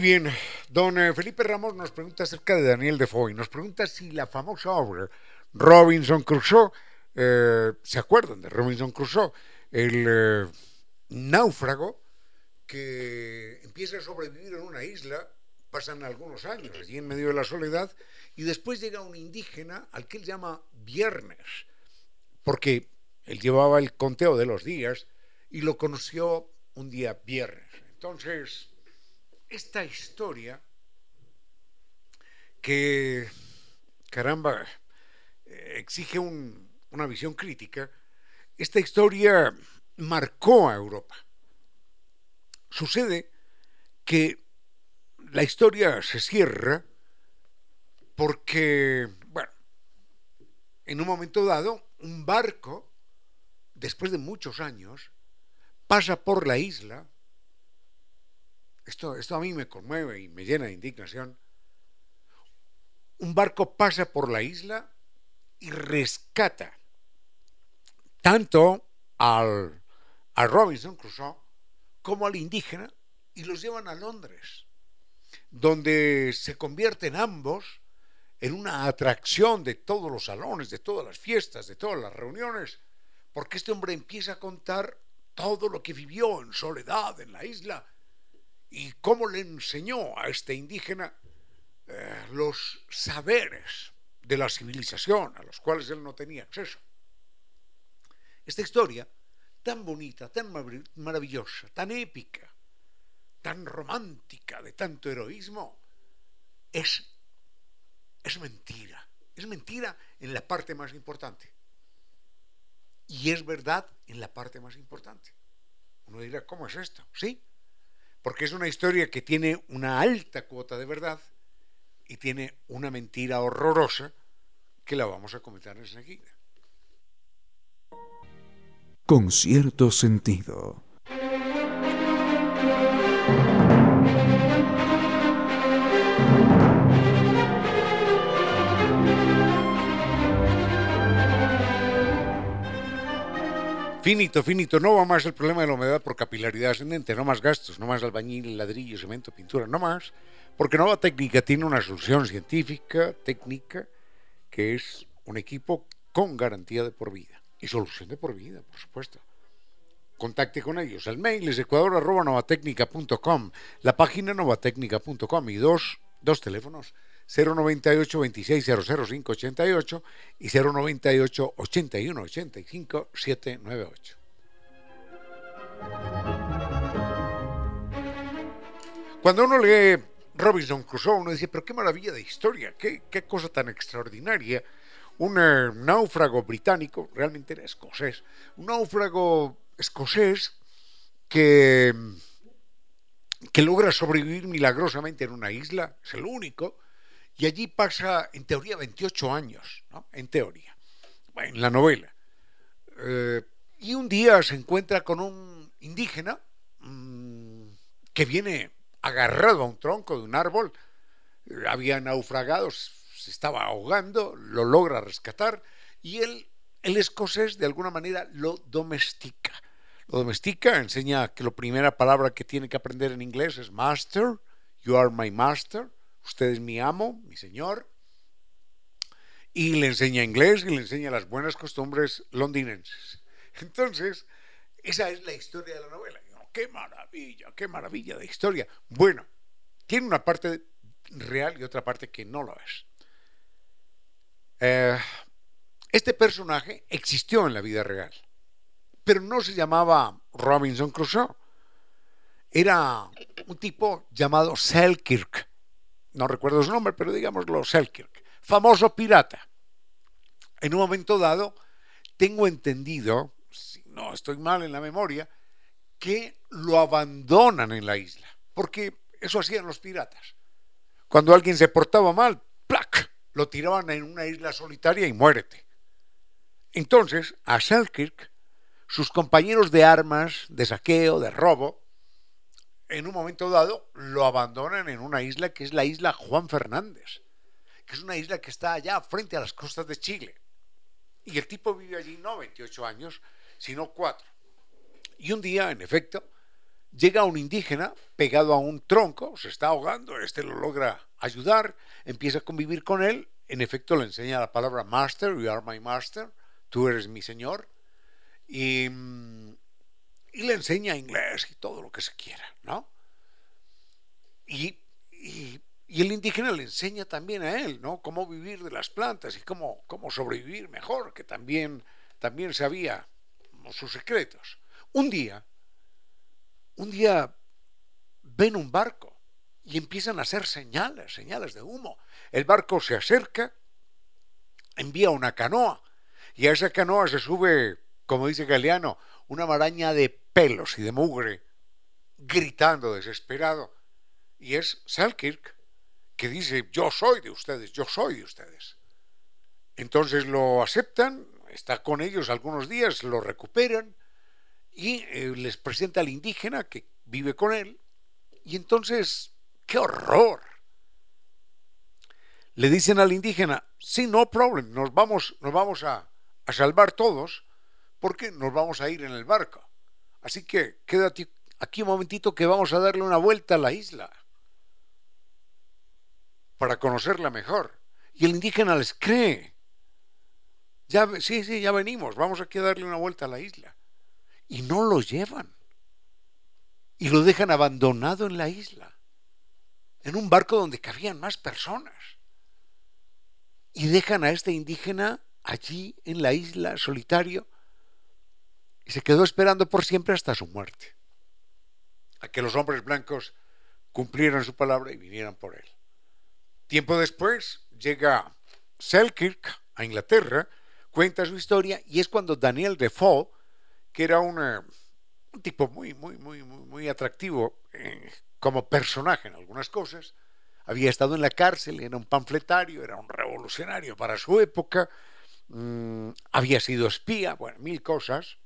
Muy bien, don eh, Felipe Ramos nos pregunta acerca de Daniel Defoe, nos pregunta si la famosa obra Robinson Crusoe, eh, ¿se acuerdan de Robinson Crusoe? El eh, náufrago que empieza a sobrevivir en una isla, pasan algunos años allí en medio de la soledad, y después llega un indígena al que él llama Viernes, porque él llevaba el conteo de los días y lo conoció un día viernes. Entonces, esta historia que, caramba, exige una visión crítica, esta historia marcó a Europa. Sucede que la historia se cierra porque, bueno, en un momento dado, un barco después de muchos años, pasa por la isla, esto, esto a mí me conmueve y me llena de indignación, un barco pasa por la isla y rescata tanto al, a Robinson Crusoe como al indígena y los llevan a Londres, donde se convierten ambos en una atracción de todos los salones, de todas las fiestas, de todas las reuniones, porque este hombre empieza a contar todo lo que vivió en soledad en la isla y cómo le enseñó a este indígena eh, los saberes de la civilización a los cuales él no tenía acceso. Esta historia, tan bonita, tan maravillosa, tan épica, tan romántica, de tanto heroísmo, es, es mentira. Es mentira en la parte más importante. Y es verdad en la parte más importante. Uno dirá, ¿cómo es esto? Sí, porque es una historia que tiene una alta cuota de verdad y tiene una mentira horrorosa que la vamos a comentar enseguida. Con cierto sentido. Finito, finito, no va más el problema de la humedad por capilaridad ascendente, no más gastos, no más albañil, ladrillo, cemento, pintura, no más, porque Nova Técnica tiene una solución científica, técnica, que es un equipo con garantía de por vida y solución de por vida, por supuesto. Contacte con ellos. El mail es ecuador.novatecnica.com, la página novatecnica.com y dos, dos teléfonos 098 26 00588 y 098 81 85 798. Cuando uno lee Robinson Crusoe, uno dice, pero qué maravilla de historia, qué, qué cosa tan extraordinaria. Un eh, náufrago británico, realmente era escocés, un náufrago escocés que, que logra sobrevivir milagrosamente en una isla, es el único, y allí pasa, en teoría, 28 años, ¿no? En teoría, en la novela. Eh, y un día se encuentra con un indígena mmm, que viene agarrado a un tronco de un árbol, había naufragado, se estaba ahogando, lo logra rescatar y él, el escocés, de alguna manera lo domestica. Lo domestica, enseña que la primera palabra que tiene que aprender en inglés es master, you are my master, usted es mi amo, mi señor, y le enseña inglés y le enseña las buenas costumbres londinenses. Entonces, esa es la historia de la novela. ¡Qué maravilla, qué maravilla de historia! Bueno, tiene una parte real y otra parte que no lo es. Eh, este personaje existió en la vida real, pero no se llamaba Robinson Crusoe. Era un tipo llamado Selkirk no recuerdo su nombre, pero digámoslo, Selkirk, famoso pirata. En un momento dado, tengo entendido, si no estoy mal en la memoria, que lo abandonan en la isla, porque eso hacían los piratas. Cuando alguien se portaba mal, ¡plac! lo tiraban en una isla solitaria y muérete. Entonces, a Selkirk, sus compañeros de armas, de saqueo, de robo, en un momento dado lo abandonan en una isla que es la isla Juan Fernández, que es una isla que está allá frente a las costas de Chile. Y el tipo vive allí no 28 años, sino 4. Y un día, en efecto, llega un indígena pegado a un tronco, se está ahogando, este lo logra ayudar, empieza a convivir con él, en efecto le enseña la palabra master, you are my master, tú eres mi señor, y mm, y le enseña inglés y todo lo que se quiera, ¿no? Y, el indígena le enseña también a él, ¿no? Cómo vivir de las plantas y cómo, cómo sobrevivir mejor, que también, también sabía sus secretos. Un día, un día ven un barco y empiezan a hacer señales, señales de humo. El barco se acerca, envía una canoa y a esa canoa se sube, como dice Galeano, una maraña de pelos y de mugre, gritando desesperado. Y es Selkirk que dice, yo soy de ustedes, yo soy de ustedes. Entonces lo aceptan, está con ellos algunos días, lo recuperan y eh, les presenta al indígena que vive con él. Y entonces, ¡qué horror! Le dicen al indígena, sí, no problem, nos vamos, nos vamos a, a salvar todos porque nos vamos a ir en el barco. Así que quédate aquí un momentito que vamos a darle una vuelta a la isla para conocerla mejor. Y el indígena les cree. Ya, sí, sí, ya venimos, vamos aquí a darle una vuelta a la isla. Y no lo llevan. Y lo dejan abandonado en la isla, en un barco donde cabían más personas. Y dejan a este indígena allí en la isla, solitario, y se quedó esperando por siempre hasta su muerte, a que los hombres blancos cumplieran su palabra y vinieran por él. Tiempo después llega Selkirk a Inglaterra, cuenta su historia y es cuando Daniel Defoe, que era un tipo muy, muy, muy, muy, atractivo eh, como personaje en algunas cosas, había estado en la cárcel, era un panfletario, era un revolucionario para su época, mm, había sido espía, bueno, mil cosas.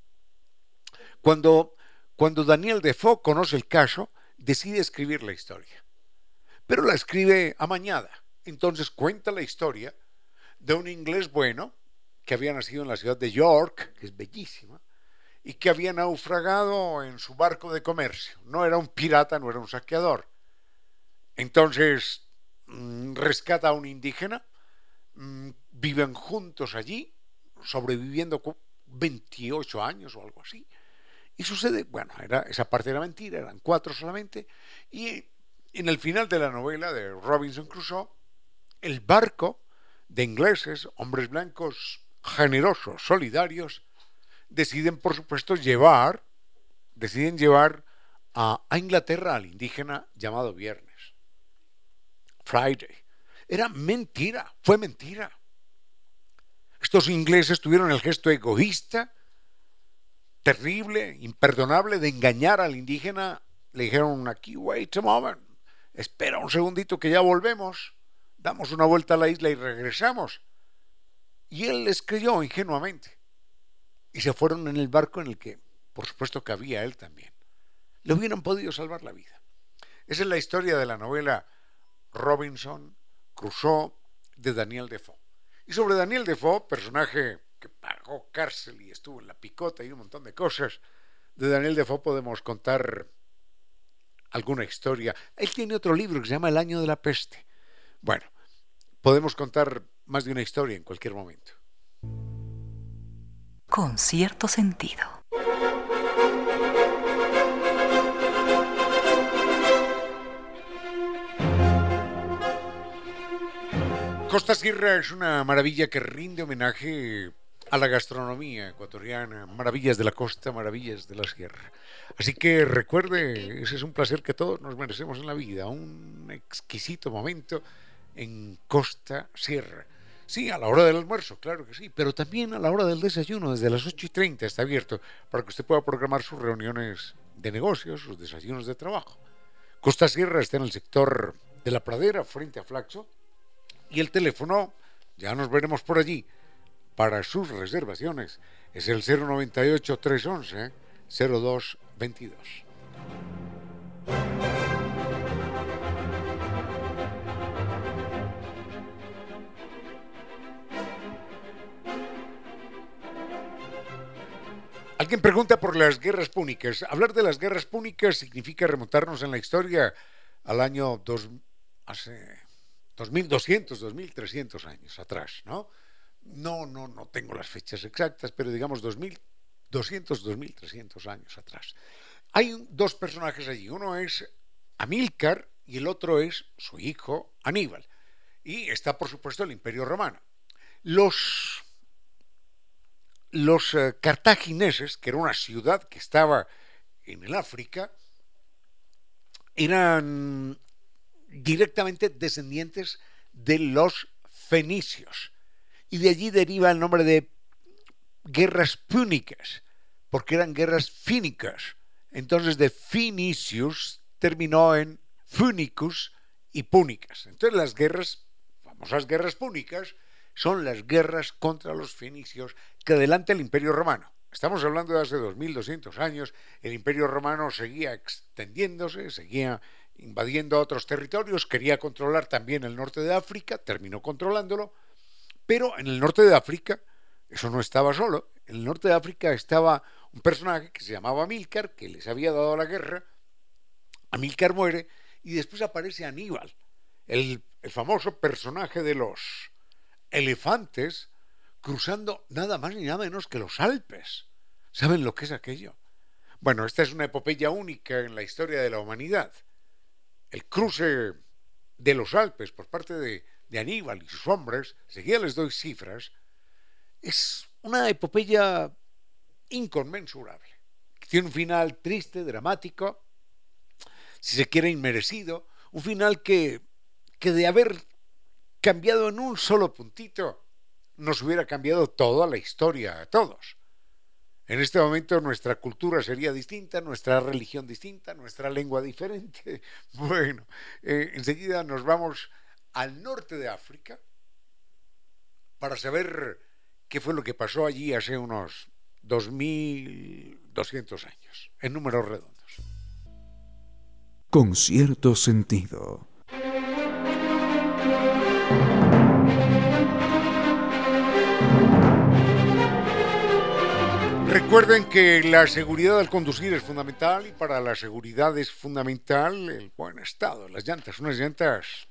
Cuando, cuando Daniel Defoe conoce el caso, decide escribir la historia pero la escribe amañada. Entonces cuenta la historia de un inglés bueno que había nacido en la ciudad de York, que es bellísima, y que había naufragado en su barco de comercio. No era un pirata, no era un saqueador. Entonces mm, rescata a un indígena, mm, viven juntos allí, sobreviviendo 28 años o algo así. Y sucede, bueno, era, esa parte era mentira, eran cuatro solamente, y en el final de la novela de Robinson Crusoe, el barco de ingleses, hombres blancos generosos, solidarios, deciden, por supuesto, llevar, deciden llevar a, a Inglaterra al indígena llamado Viernes. Friday. Era mentira, fue mentira. Estos ingleses tuvieron el gesto egoísta, terrible, imperdonable de engañar al indígena. Le dijeron aquí, wait a moment, espera un segundito que ya volvemos, damos una vuelta a la isla y regresamos. Y él les creyó ingenuamente. Y se fueron en el barco en el que, por supuesto, cabía él también. Le hubieran podido salvar la vida. Esa es la historia de la novela Robinson Crusoe de Daniel Defoe. Y sobre Daniel Defoe, personaje que pagó cárcel y estuvo en la picota y un montón de cosas, de Daniel Defoe podemos contar alguna historia. Él tiene otro libro que se llama El año de la peste. Bueno, podemos contar más de una historia en cualquier momento. Con cierto sentido. Costa Sierra es una maravilla que rinde homenaje a la gastronomía ecuatoriana, maravillas de la costa, maravillas de la sierra. Así que recuerde, ese es un placer que todos nos merecemos en la vida, un exquisito momento en Costa Sierra. Sí, a la hora del almuerzo, claro que sí, pero también a la hora del desayuno, desde las 8 y 30 está abierto para que usted pueda programar sus reuniones de negocios, sus desayunos de trabajo. Costa Sierra está en el sector de la pradera, frente a Flaxo, y el teléfono, ya nos veremos por allí, para sus reservaciones es el 098-311-0222. Alguien pregunta por las guerras púnicas. Hablar de las guerras púnicas significa remontarnos en la historia al año dos, hace 2200, 2300 años atrás, ¿no? No, no, no tengo las fechas exactas, pero digamos 2200, 2300 años atrás. Hay dos personajes allí, uno es Amílcar y el otro es su hijo Aníbal. Y está, por supuesto, el Imperio Romano. Los, los eh, cartagineses, que era una ciudad que estaba en el África, eran directamente descendientes de los fenicios y de allí deriva el nombre de guerras púnicas, porque eran guerras fínicas. Entonces de Finicius terminó en Funicus y Púnicas. Entonces las guerras, famosas guerras púnicas, son las guerras contra los fenicios que adelanta el Imperio Romano. Estamos hablando de hace 2200 años, el Imperio Romano seguía extendiéndose, seguía invadiendo otros territorios, quería controlar también el norte de África, terminó controlándolo, pero en el norte de África, eso no estaba solo, en el norte de África estaba un personaje que se llamaba Amílcar, que les había dado la guerra, Amílcar muere y después aparece Aníbal, el, el famoso personaje de los elefantes, cruzando nada más ni nada menos que los Alpes. ¿Saben lo que es aquello? Bueno, esta es una epopeya única en la historia de la humanidad. El cruce de los Alpes por parte de, de Aníbal y sus hombres, seguía les doy cifras, es una epopeya inconmensurable. Tiene un final triste, dramático, si se quiere inmerecido, un final que, que de haber cambiado en un solo puntito, nos hubiera cambiado toda la historia a todos. En este momento nuestra cultura sería distinta, nuestra religión distinta, nuestra lengua diferente. (laughs) Bueno, eh, enseguida nos vamos al norte de África para saber qué fue lo que pasó allí hace unos 2.200 años, en números redondos. Con cierto sentido. Recuerden que la seguridad al conducir es fundamental y para la seguridad es fundamental el buen estado las llantas, unas llantas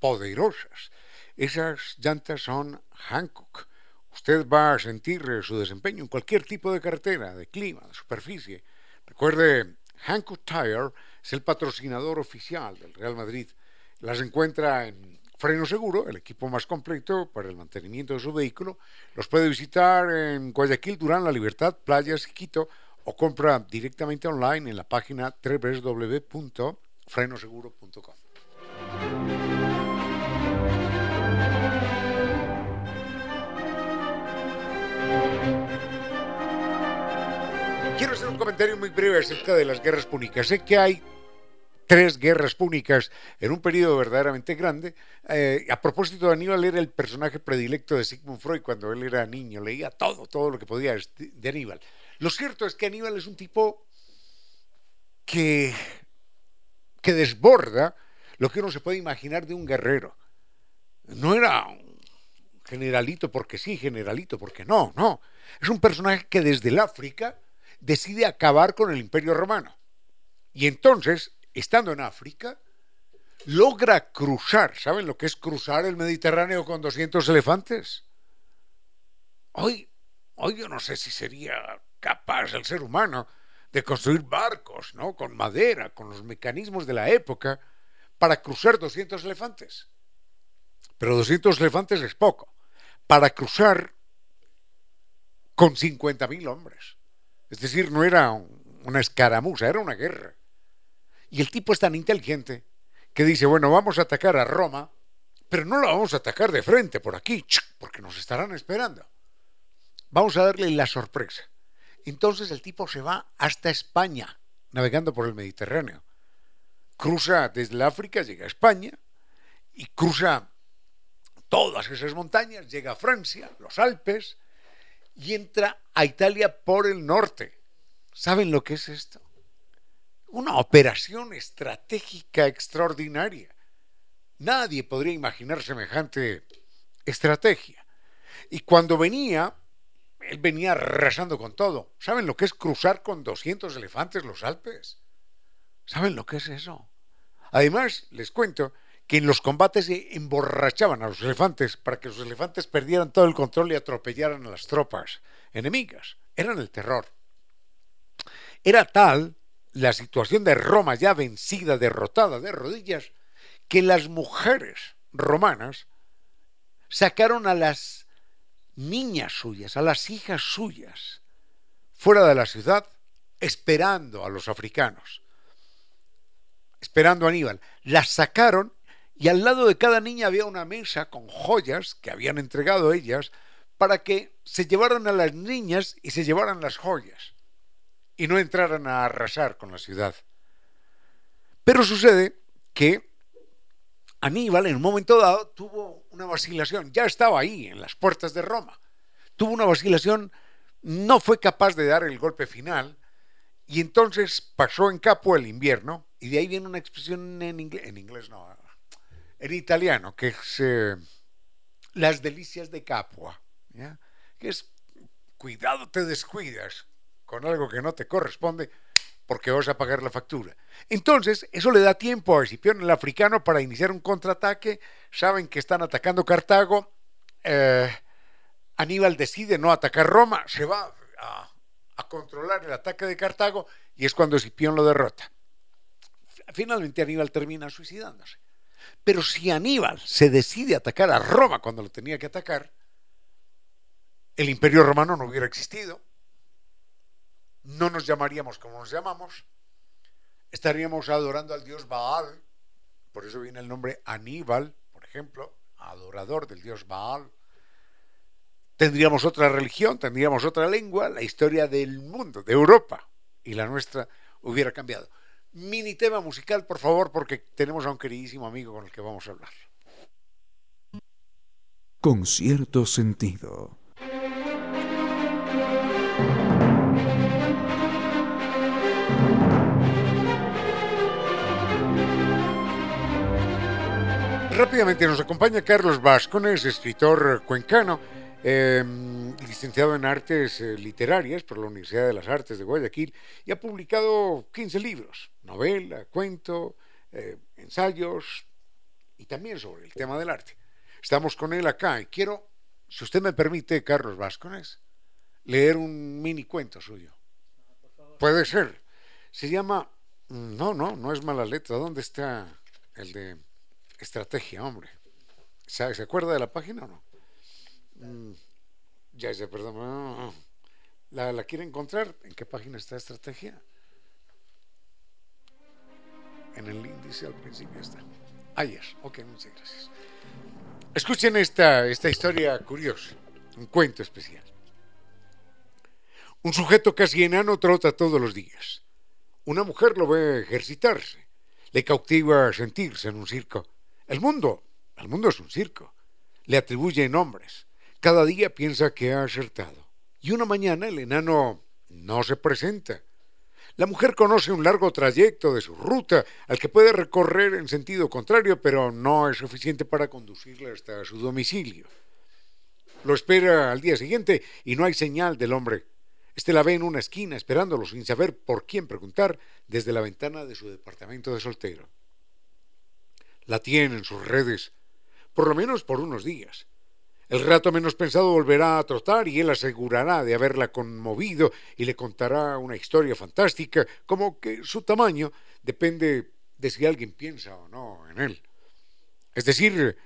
poderosas. Esas llantas son Hancock. Usted va a sentir su desempeño en cualquier tipo de carretera, de clima, de superficie. Recuerde, Hancock Tire es el patrocinador oficial del Real Madrid. Las encuentra en Freno Seguro, el equipo más completo para el mantenimiento de su vehículo. Los puede visitar en Guayaquil, Durán, La Libertad, Playas Quito o compra directamente online en la página www.frenoseguro.com. Quiero hacer un comentario muy breve acerca de las guerras púnicas. Sé que hay tres guerras púnicas en un periodo verdaderamente grande. Eh, a propósito de Aníbal, era el personaje predilecto de Sigmund Freud cuando él era niño, leía todo, todo lo que podía de Aníbal. Lo cierto es que Aníbal es un tipo que, que desborda lo que uno se puede imaginar de un guerrero. No era un generalito porque sí, generalito porque no, no. Es un personaje que desde el África decide acabar con el imperio romano. Y entonces estando en África, logra cruzar. ¿Saben lo que es cruzar el Mediterráneo con 200 elefantes? Hoy, hoy yo no sé si sería capaz el ser humano de construir barcos, ¿no? Con madera, con los mecanismos de la época, para cruzar 200 elefantes. Pero 200 elefantes es poco. Para cruzar con 50.000 hombres. Es decir, no era una escaramuza, era una guerra. Y el tipo es tan inteligente que dice, bueno, vamos a atacar a Roma, pero no la vamos a atacar de frente por aquí, porque nos estarán esperando. Vamos a darle la sorpresa. Entonces el tipo se va hasta España, navegando por el Mediterráneo. Cruza desde África, llega a España y cruza todas esas montañas, llega a Francia, los Alpes, y entra a Italia por el norte. ¿Saben lo que es esto? una operación estratégica extraordinaria. Nadie podría imaginar semejante estrategia. Y cuando venía, él venía arrasando con todo. ¿Saben lo que es cruzar con 200 elefantes los Alpes? ¿Saben lo que es eso? Además, les cuento que en los combates emborrachaban a los elefantes para que los elefantes perdieran todo el control y atropellaran a las tropas enemigas. Eran el terror. Era tal la situación de Roma ya vencida, derrotada de rodillas, que las mujeres romanas sacaron a las niñas suyas, a las hijas suyas, fuera de la ciudad, esperando a los africanos, esperando a Aníbal. Las sacaron y al lado de cada niña había una mesa con joyas que habían entregado ellas para que se llevaran a las niñas y se llevaran las joyas y no entraran a arrasar con la ciudad. Pero sucede que Aníbal en un momento dado tuvo una vacilación, ya estaba ahí, en las puertas de Roma. Tuvo una vacilación, no fue capaz de dar el golpe final, y entonces pasó en Capua el invierno, y de ahí viene una expresión en inglés, en inglés no, en italiano, que es eh, las delicias de Capua, que es cuidado te descuidas con algo que no te corresponde porque vas a pagar la factura. Entonces, eso le da tiempo a Escipión el africano para iniciar un contraataque, saben que están atacando Cartago, eh, Aníbal decide no atacar Roma, se va a, controlar el ataque de Cartago y es cuando Escipión lo derrota. Finalmente Aníbal termina suicidándose. Pero si Aníbal se decide atacar a Roma cuando lo tenía que atacar, el imperio romano no hubiera existido, no nos llamaríamos como nos llamamos, estaríamos adorando al dios Baal, por eso viene el nombre Aníbal, por ejemplo, adorador del dios Baal. Tendríamos otra religión, tendríamos otra lengua, la historia del mundo, de Europa, y la nuestra hubiera cambiado mini tema musical, por favor, porque tenemos a un queridísimo amigo con el que vamos a hablar. Con cierto sentido. Rápidamente nos acompaña Carlos Vascones, escritor cuencano Em, licenciado en Artes eh, Literarias por la Universidad de las Artes de Guayaquil y ha publicado 15 libros, novela, cuento, eh, ensayos y también sobre el tema del arte. Estamos con él acá y quiero, si usted me permite, Carlos Vázquez, leer un mini cuento suyo. Puede ser. Se llama... No, no, no es mala letra. ¿Dónde está el de estrategia, hombre? ¿Se acuerda de la página o no? Mm, ya, ya, perdón. ¿La, ¿La quiere encontrar? ¿En qué página está estrategia? En el índice al principio está. Es. Ok, muchas gracias. Escuchen esta, esta historia curiosa, un cuento especial. Un sujeto casi enano trota todos los días. Una mujer lo ve ejercitarse. Le cautiva sentirse en un circo. El mundo, el mundo es un circo. Le atribuye nombres. Cada día piensa que ha acertado. Y una mañana el enano no se presenta. La mujer conoce un largo trayecto de su ruta al que puede recorrer en sentido contrario, pero no es suficiente para conducirle hasta su domicilio. Lo espera al día siguiente y no hay señal del hombre. Este la ve en una esquina esperándolo sin saber por quién preguntar desde la ventana de su departamento de soltero. La tiene en sus redes, por lo menos por unos días. El rato menos pensado volverá a trotar y él asegurará de haberla conmovido y le contará una historia fantástica, como que su tamaño depende de si alguien piensa o no en él. Es decir,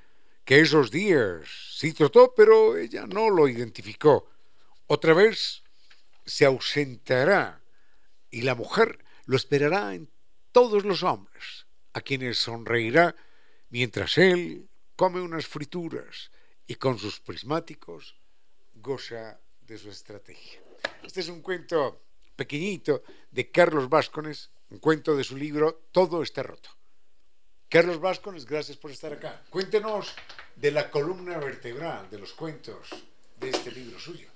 que esos días sí trotó, pero ella no lo identificó. Otra vez se ausentará y la mujer lo esperará en todos los hombres, a quienes sonreirá mientras él come unas frituras y con sus prismáticos goza de su estrategia. Este es un cuento pequeñito de Carlos Váscones, un cuento de su libro Todo está roto. Carlos Váscones, gracias por estar acá. Cuéntenos de la columna vertebral de los cuentos de este libro suyo.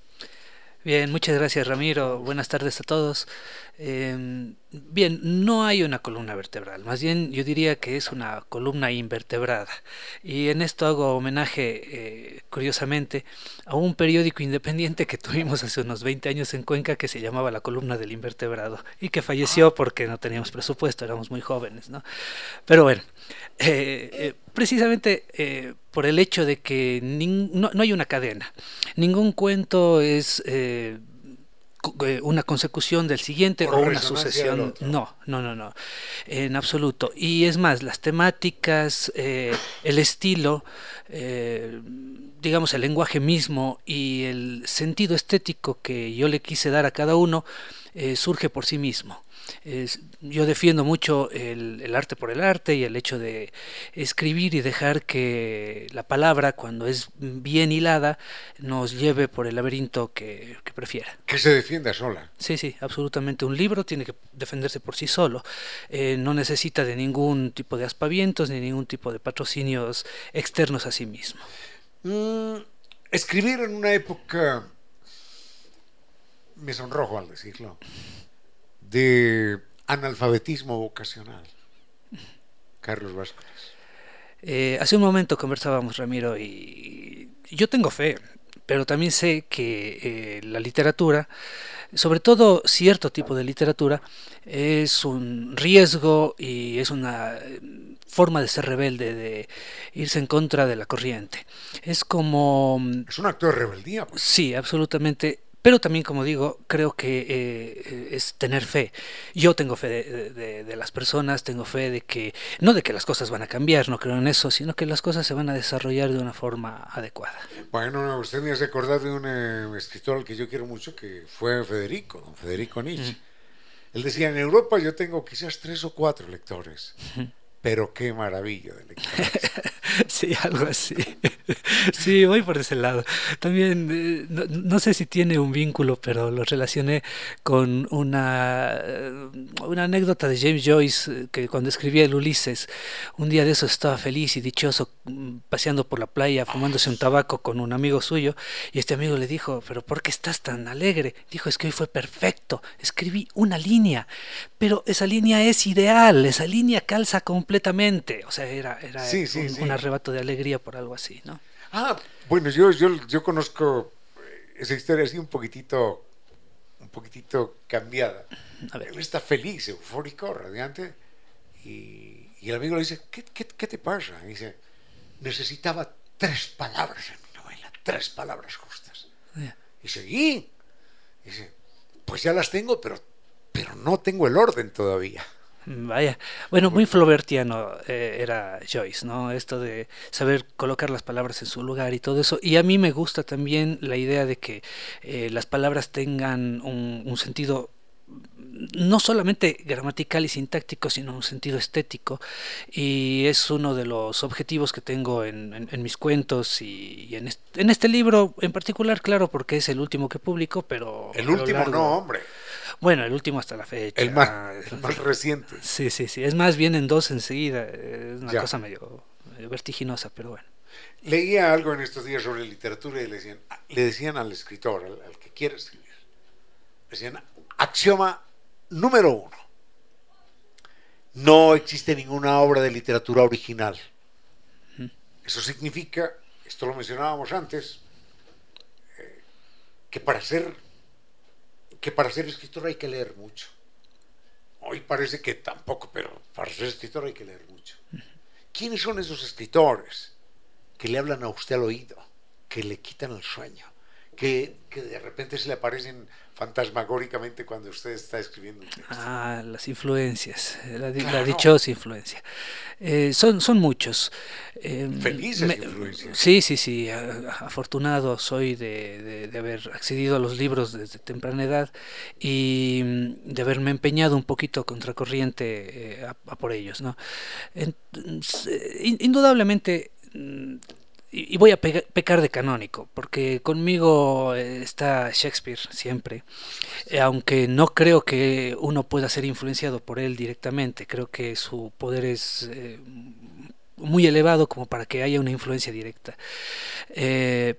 Bien, muchas gracias Ramiro. Buenas tardes a todos. Em, bien, no hay una columna vertebral, más bien yo diría que es una columna invertebrada. Y en esto hago homenaje, eh, curiosamente, a un periódico independiente que tuvimos hace unos 20 años en Cuenca que se llamaba La Columna del Invertebrado y que falleció porque no teníamos presupuesto, éramos muy jóvenes. ¿no? Pero bueno, eh, eh, precisamente eh, por el hecho de que no, hay una cadena. Ningún cuento es una consecución del siguiente o una sucesión. No, no, no, no, en absoluto. Y es más, las temáticas, el estilo, digamos, el lenguaje mismo y el sentido estético que yo le quise dar a cada uno surge por sí mismo. Yo defiendo mucho el, arte por el arte y el hecho de escribir y dejar que la palabra, cuando es bien hilada, nos lleve por el laberinto que, prefiera. Que se defienda sola. Sí, sí, absolutamente. Un libro tiene que defenderse por sí solo. Eh, no necesita de ningún tipo de aspavientos ni ningún tipo de patrocinios externos a sí mismo. Mm, escribir en una época, me sonrojo al decirlo, de analfabetismo vocacional. Carlos Vázquez. Eh, hace un momento conversábamos, Ramiro, y yo tengo fe, pero también sé que eh, la literatura, sobre todo cierto tipo de literatura, es un riesgo y es una eh, forma de ser rebelde, de irse en contra de la corriente. Es como... Es un acto de rebeldía. Pues. Sí, absolutamente. Pero también, como digo, creo que eh, es tener fe. Yo tengo fe de, las personas, tengo fe de que, no de que las cosas van a cambiar, no creo en eso, sino que las cosas se van a desarrollar de una forma adecuada. Bueno, usted me hace acordar de un eh, escritor al que yo quiero mucho, que fue Federico, don Federico Nietzsche. Él decía, en Europa yo tengo quizás tres o cuatro lectores, pero qué maravilla de lectores. (laughs) sí, algo así. (laughs) sí, voy por ese lado. También, eh, no, sé si tiene un vínculo, pero lo relacioné con una, eh, una anécdota de James Joyce, eh, que cuando escribía el Ulises, un día de eso estaba feliz y dichoso mm, paseando por la playa, fumándose un tabaco con un amigo suyo, y este amigo le dijo, pero ¿por qué estás tan alegre? Dijo, es que hoy fue perfecto, escribí una línea, pero esa línea es ideal, esa línea calza completamente. O sea, era, era un, arrebato de alegría por algo así, ¿no? Ah, bueno, yo, yo, yo conozco esa historia así un poquitito, un poquitito cambiada. A ver. Él está feliz, eufórico, radiante, y, y el amigo le dice, ¿qué, qué, qué te pasa? Y dice, necesitaba tres palabras en mi novela, tres palabras justas. Y seguí. Y dice, pues ya las tengo, pero pero no tengo el orden todavía. Vaya, bueno, muy flobertiano eh, era Joyce, ¿no? Esto de saber colocar las palabras en su lugar y todo eso. Y a mí me gusta también la idea de que eh, las palabras tengan un, sentido no solamente gramatical y sintáctico, sino un sentido estético. Y es uno de los objetivos que tengo en, mis cuentos y, en, este, libro en particular, claro, porque es el último que publico, pero... El último no, hombre. Bueno, el último hasta la fecha. (laughs) El más, reciente. Sí, sí, sí. Es más, vienen dos enseguida. Es una cosa medio, vertiginosa, pero bueno. Leía algo en estos días sobre literatura y le decían, le decían al escritor, al, que quiere escribir, le decían, axioma número uno. No existe ninguna obra de literatura original. Eso significa, esto lo mencionábamos antes, eh, que para ser que para ser escritor hay que leer mucho. Hoy parece que tampoco, pero para ser escritor hay que leer mucho. ¿Quiénes son esos escritores que le hablan a usted al oído, que le quitan el sueño, que, que de repente se le aparecen fantasmagóricamente cuando usted está escribiendo un texto. Ah, las influencias, la, dichosa influencia. Eh, son, son muchos. Eh, Felices influencias. Sí, sí, sí. afortunado soy de, de, haber accedido a los libros desde temprana edad y mm, de haberme empeñado un poquito contracorriente eh, a, por ellos. ¿no? indudablemente y voy a pecar de canónico, porque conmigo eh, está Shakespeare siempre, eh, aunque no creo que uno pueda ser influenciado por él directamente, creo que su poder es eh, muy elevado como para que haya una influencia directa.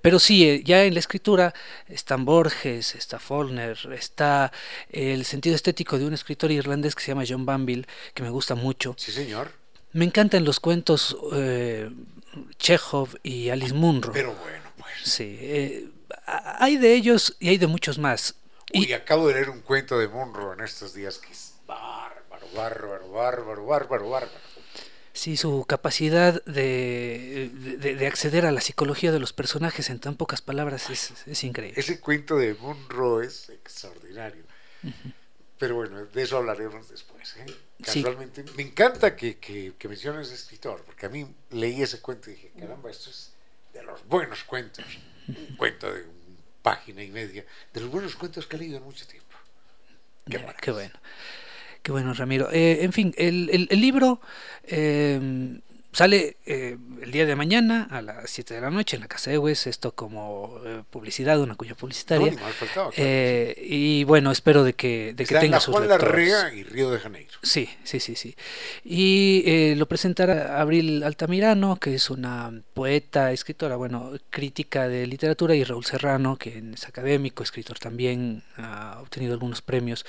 pero sí, ya en la escritura están Borges, está Faulkner, está el sentido estético de un escritor irlandés que se llama John Banville, que me gusta mucho. Sí, señor. Me encantan los cuentos Chekhov y Alice Munro. Pero bueno, pues. Sí, eh, hay de ellos y hay de muchos más. y acabo de leer un cuento de Munro en estos días que es bárbaro, bárbaro, bárbaro, bárbaro, bárbaro. Sí, su capacidad de, de, acceder a la psicología de los personajes en tan pocas palabras es, es increíble. Ese cuento de Munro es extraordinario. Pero bueno, de eso hablaremos después. ¿eh? Casualmente, me encanta que, que, que, menciones escritor, porque a mí leí ese cuento y dije, caramba, esto es de los buenos cuentos. Un cuento de página y media, de los buenos cuentos que he leído en mucho tiempo. Qué, qué bueno. qué bueno, Ramiro. Eh, en fin, el, el, el libro eh, Sale eh, el día de mañana a las 7 de la noche en la Casa de Wes, esto como eh, publicidad, una cuña publicitaria. No, faltaba, claro, eh, y bueno, espero de que, de que tenga en la sus Juan. Larrea y Río de Janeiro. Sí, sí, sí, sí. Y eh, lo presentará Abril Altamirano, que es una poeta, escritora, bueno, crítica de literatura, y Raúl Serrano, que es académico, escritor también, ha obtenido algunos premios,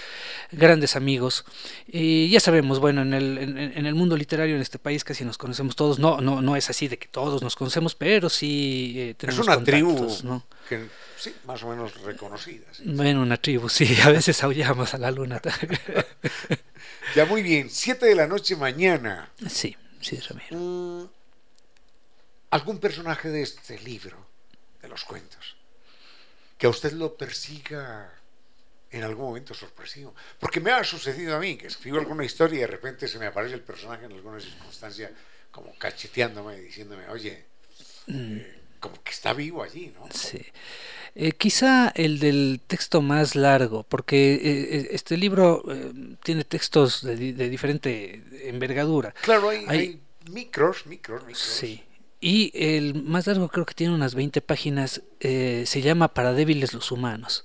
grandes amigos. Y ya sabemos, bueno, en el, en, en el mundo literario en este país casi nos conocemos todos, no, no, no es así de que todos nos conocemos, pero sí eh, Es tenemos una tribu que, sí, más o menos reconocida. sí. Bueno, una tribu, sí, (laughs) a veces aullamos a la luna. (laughs) Ya muy bien, 7 de la noche mañana. sí, sí, Ramiro. Mm, ¿Algún personaje de este libro, de los cuentos, que a usted lo persiga en algún momento sorpresivo? Porque me ha sucedido a mí que escribo alguna historia y de repente se me aparece el personaje en alguna circunstancia como cacheteándome, diciéndome, oye, eh, como que está vivo allí, ¿no? Sí. Eh, quizá el del texto más largo, porque eh, eh, este libro eh, tiene textos de, de diferente envergadura. Claro, hay, Hay- hay micros, micros, micros. Sí. Y el más largo creo que tiene unas 20 páginas, eh, se llama Para débiles los humanos.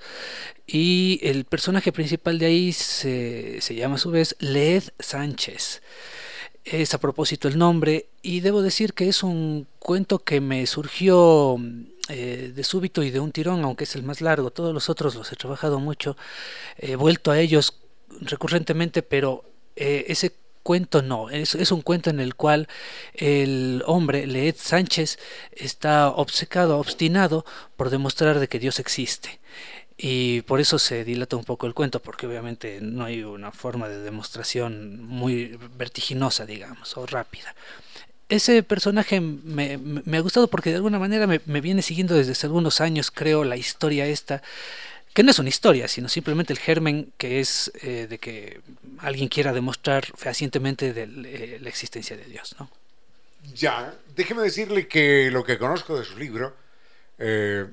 Y el personaje principal de ahí se, se llama a su vez Led Sánchez. Es a propósito el nombre y debo decir que es un cuento que me surgió eh, de súbito y de un tirón, aunque es el más largo. Todos los otros los he trabajado mucho, he vuelto a ellos recurrentemente, pero eh, ese cuento no, es, es un cuento en el cual el hombre, Leed Sánchez, está obcecado, obstinado por demostrar de que Dios existe. Y por eso se dilata un poco el cuento, porque obviamente no hay una forma de demostración muy vertiginosa, digamos, o rápida. Ese personaje me, me- ha gustado porque de alguna manera me, me viene siguiendo desde hace algunos años, creo, la historia esta, que no es una historia, sino simplemente el germen que es eh, de que alguien quiera demostrar fehacientemente de eh, la existencia de Dios, ¿no? Ya, déjeme decirle que lo que conozco de su libro eh,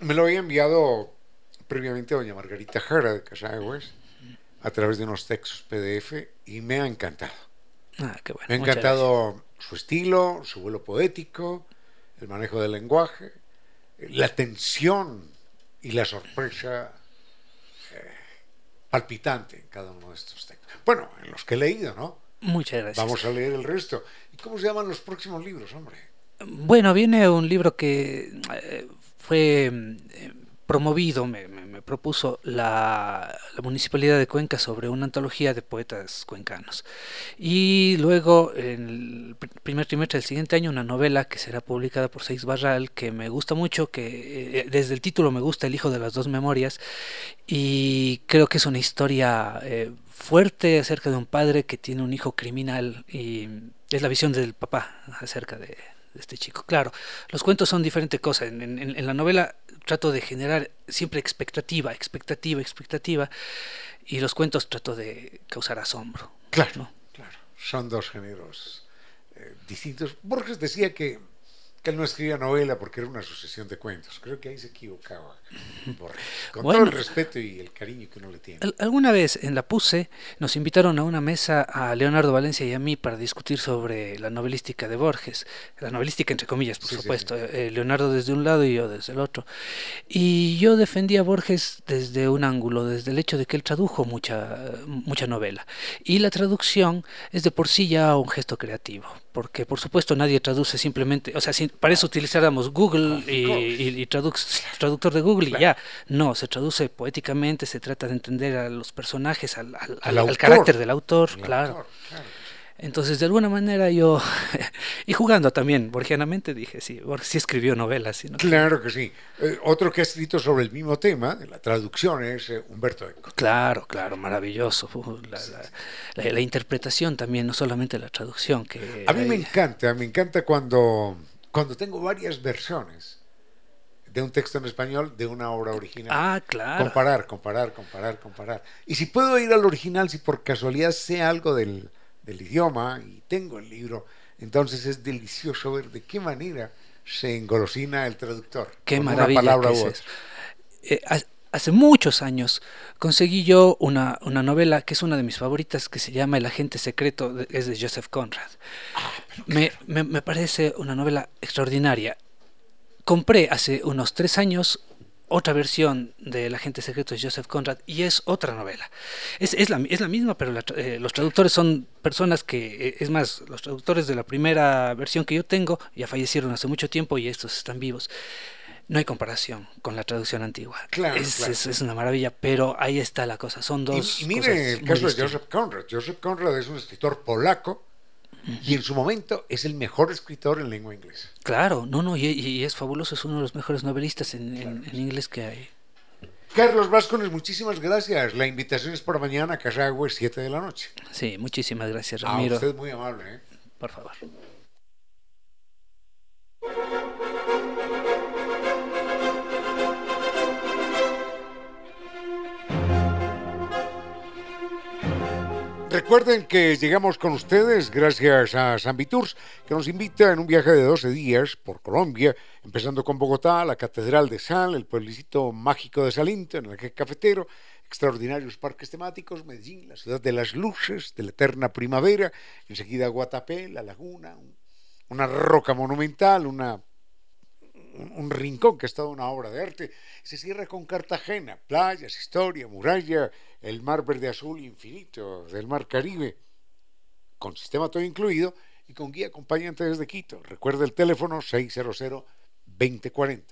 me lo había enviado previamente doña Margarita Jara de Casaguas a través de unos textos PDF y me ha encantado. Ah, qué bueno. Me ha encantado su estilo, su vuelo poético, el manejo del lenguaje, la tensión y la sorpresa eh, palpitante en cada uno de estos textos. Bueno, en los que he leído, ¿no? Muchas gracias. Vamos a leer el resto. ¿Y cómo se llaman los próximos libros, hombre? Bueno, viene un libro que eh, fue eh, promovido, me, propuso la, Municipalidad de Cuenca sobre una antología de poetas cuencanos. Y luego, en el pr- primer trimestre del siguiente año, una novela que será publicada por Seix Barral, que me gusta mucho, que eh, desde el título me gusta El hijo de las dos memorias, y creo que es una historia eh, fuerte acerca de un padre que tiene un hijo criminal y es la visión del papá acerca de este chico. Claro, los cuentos son diferente cosa. En, en- en la novela trato de generar siempre expectativa, expectativa, expectativa, y los cuentos trato de causar asombro. Claro, ¿no? claro. Son dos géneros eh, distintos. Borges decía que, que él no escribía novela porque era una sucesión de cuentos. Creo que ahí se equivocaba. Con Bueno. todo el respeto y el cariño que uno le tiene. Al- Alguna vez en la PUSE nos invitaron a una mesa a Leonardo Valencia y a mí para discutir sobre la novelística de Borges, la novelística entre comillas, por Sí, sí, supuesto, eh, Leonardo desde un lado y yo desde el otro. Y yo defendí a Borges desde un ángulo, desde el hecho de que él tradujo mucha, mucha novela. Y la traducción es de por sí ya un gesto creativo, porque por supuesto nadie traduce simplemente, o sea, si para eso utilizáramos Google y, y- y traduc- traductor de Google y ya. No, se traduce poéticamente, se trata de entender a los personajes, al, al- al- Al al autor. carácter del autor, El claro. autor, claro. Entonces, de alguna manera yo, (laughs) y jugando también, borgianamente dije, sí, Borges sí escribió novelas. Claro que sí. Eh, otro que ha escrito sobre el mismo tema, la traducción, es eh, Humberto Eco. Claro, claro, maravilloso. La, la- la- la interpretación también, no solamente la traducción. que A mí me encanta, me encanta cuando, cuando tengo varias versiones de un texto en español de una obra original. Ah, claro. Comparar, comparar, comparar, comparar. Y si puedo ir al original, si por casualidad sé algo del, del idioma y tengo el libro, entonces es delicioso ver de qué manera se engolosina el traductor. Qué con maravilla Una palabra que es. Eh, hace muchos años conseguí yo una, una, novela que es una de mis favoritas que se llama El agente secreto, es de Joseph Conrad. Ah, me, me, me, parece una novela extraordinaria. Compré hace unos tres años otra versión del agente secreto de Joseph Conrad y es otra novela. Es, es, la, es la, misma, pero eh, los traductores son personas que, eh, es más, los traductores de la primera versión que yo tengo ya fallecieron hace mucho tiempo y estos están vivos. No hay comparación con la traducción antigua. Claro, es, es, una maravilla, pero ahí está la cosa. Son dos. Y, y mire el caso de Joseph Conrad. Joseph Conrad es un escritor polaco y en su momento es el mejor escritor en lengua inglesa. Claro, no, no, y, es fabuloso, es uno de los mejores novelistas en, inglés que hay. Carlos Vázquez, muchísimas gracias. La invitación es por mañana a Casagüe, 7 de la noche. Sí, muchísimas gracias, Ramiro. A usted muy amable. ¿eh? Por favor. Recuerden que llegamos con ustedes gracias a San Viturs, que nos invita en un viaje de 12 días por Colombia, empezando con Bogotá, la Catedral de Sal, el pueblecito mágico de Salinto, en el que cafetero, extraordinarios parques temáticos, Medellín, la ciudad de las luces, de la eterna primavera, enseguida Guatapé, la laguna, una roca monumental, una un, rincón que es toda una obra de arte, se cierra con Cartagena, playas, historia, muralla, el mar verde azul infinito del mar Caribe, con sistema todo incluido y con guía acompañante desde Quito. Recuerda el teléfono 600-2040.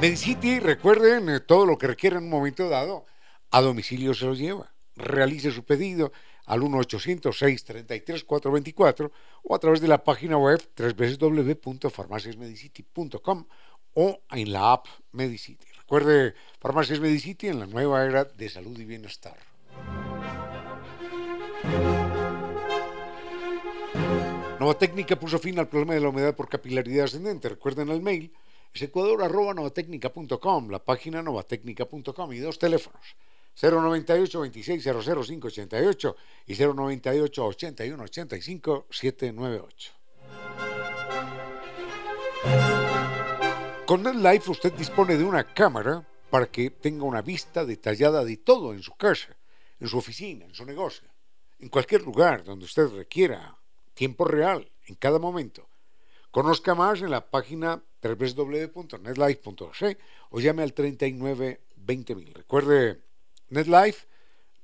Medicity, recuerden, eh, todo lo que requiera en un momento dado, a domicilio se lo lleva. Realice su pedido al 1-800-633-424 o a través de la página web www.farmaciasmedicity.com o en la app Medicity. Recuerde Farmacias Medicity en la nueva era de salud y bienestar. Nova Técnica puso fin al problema de la humedad por capilaridad ascendente. Recuerden el mail es ecuador.novatecnica.com, la página novatecnica.com y dos teléfonos 098 26 588 y 098 81 85 798. Con NetLife usted dispone de una cámara para que tenga una vista detallada de todo en su casa, en su oficina, en su negocio, en cualquier lugar donde usted requiera tiempo real, en cada momento. Conozca más en la página www.netlife.org o llame al 39 20.000. Recuerde NetLife,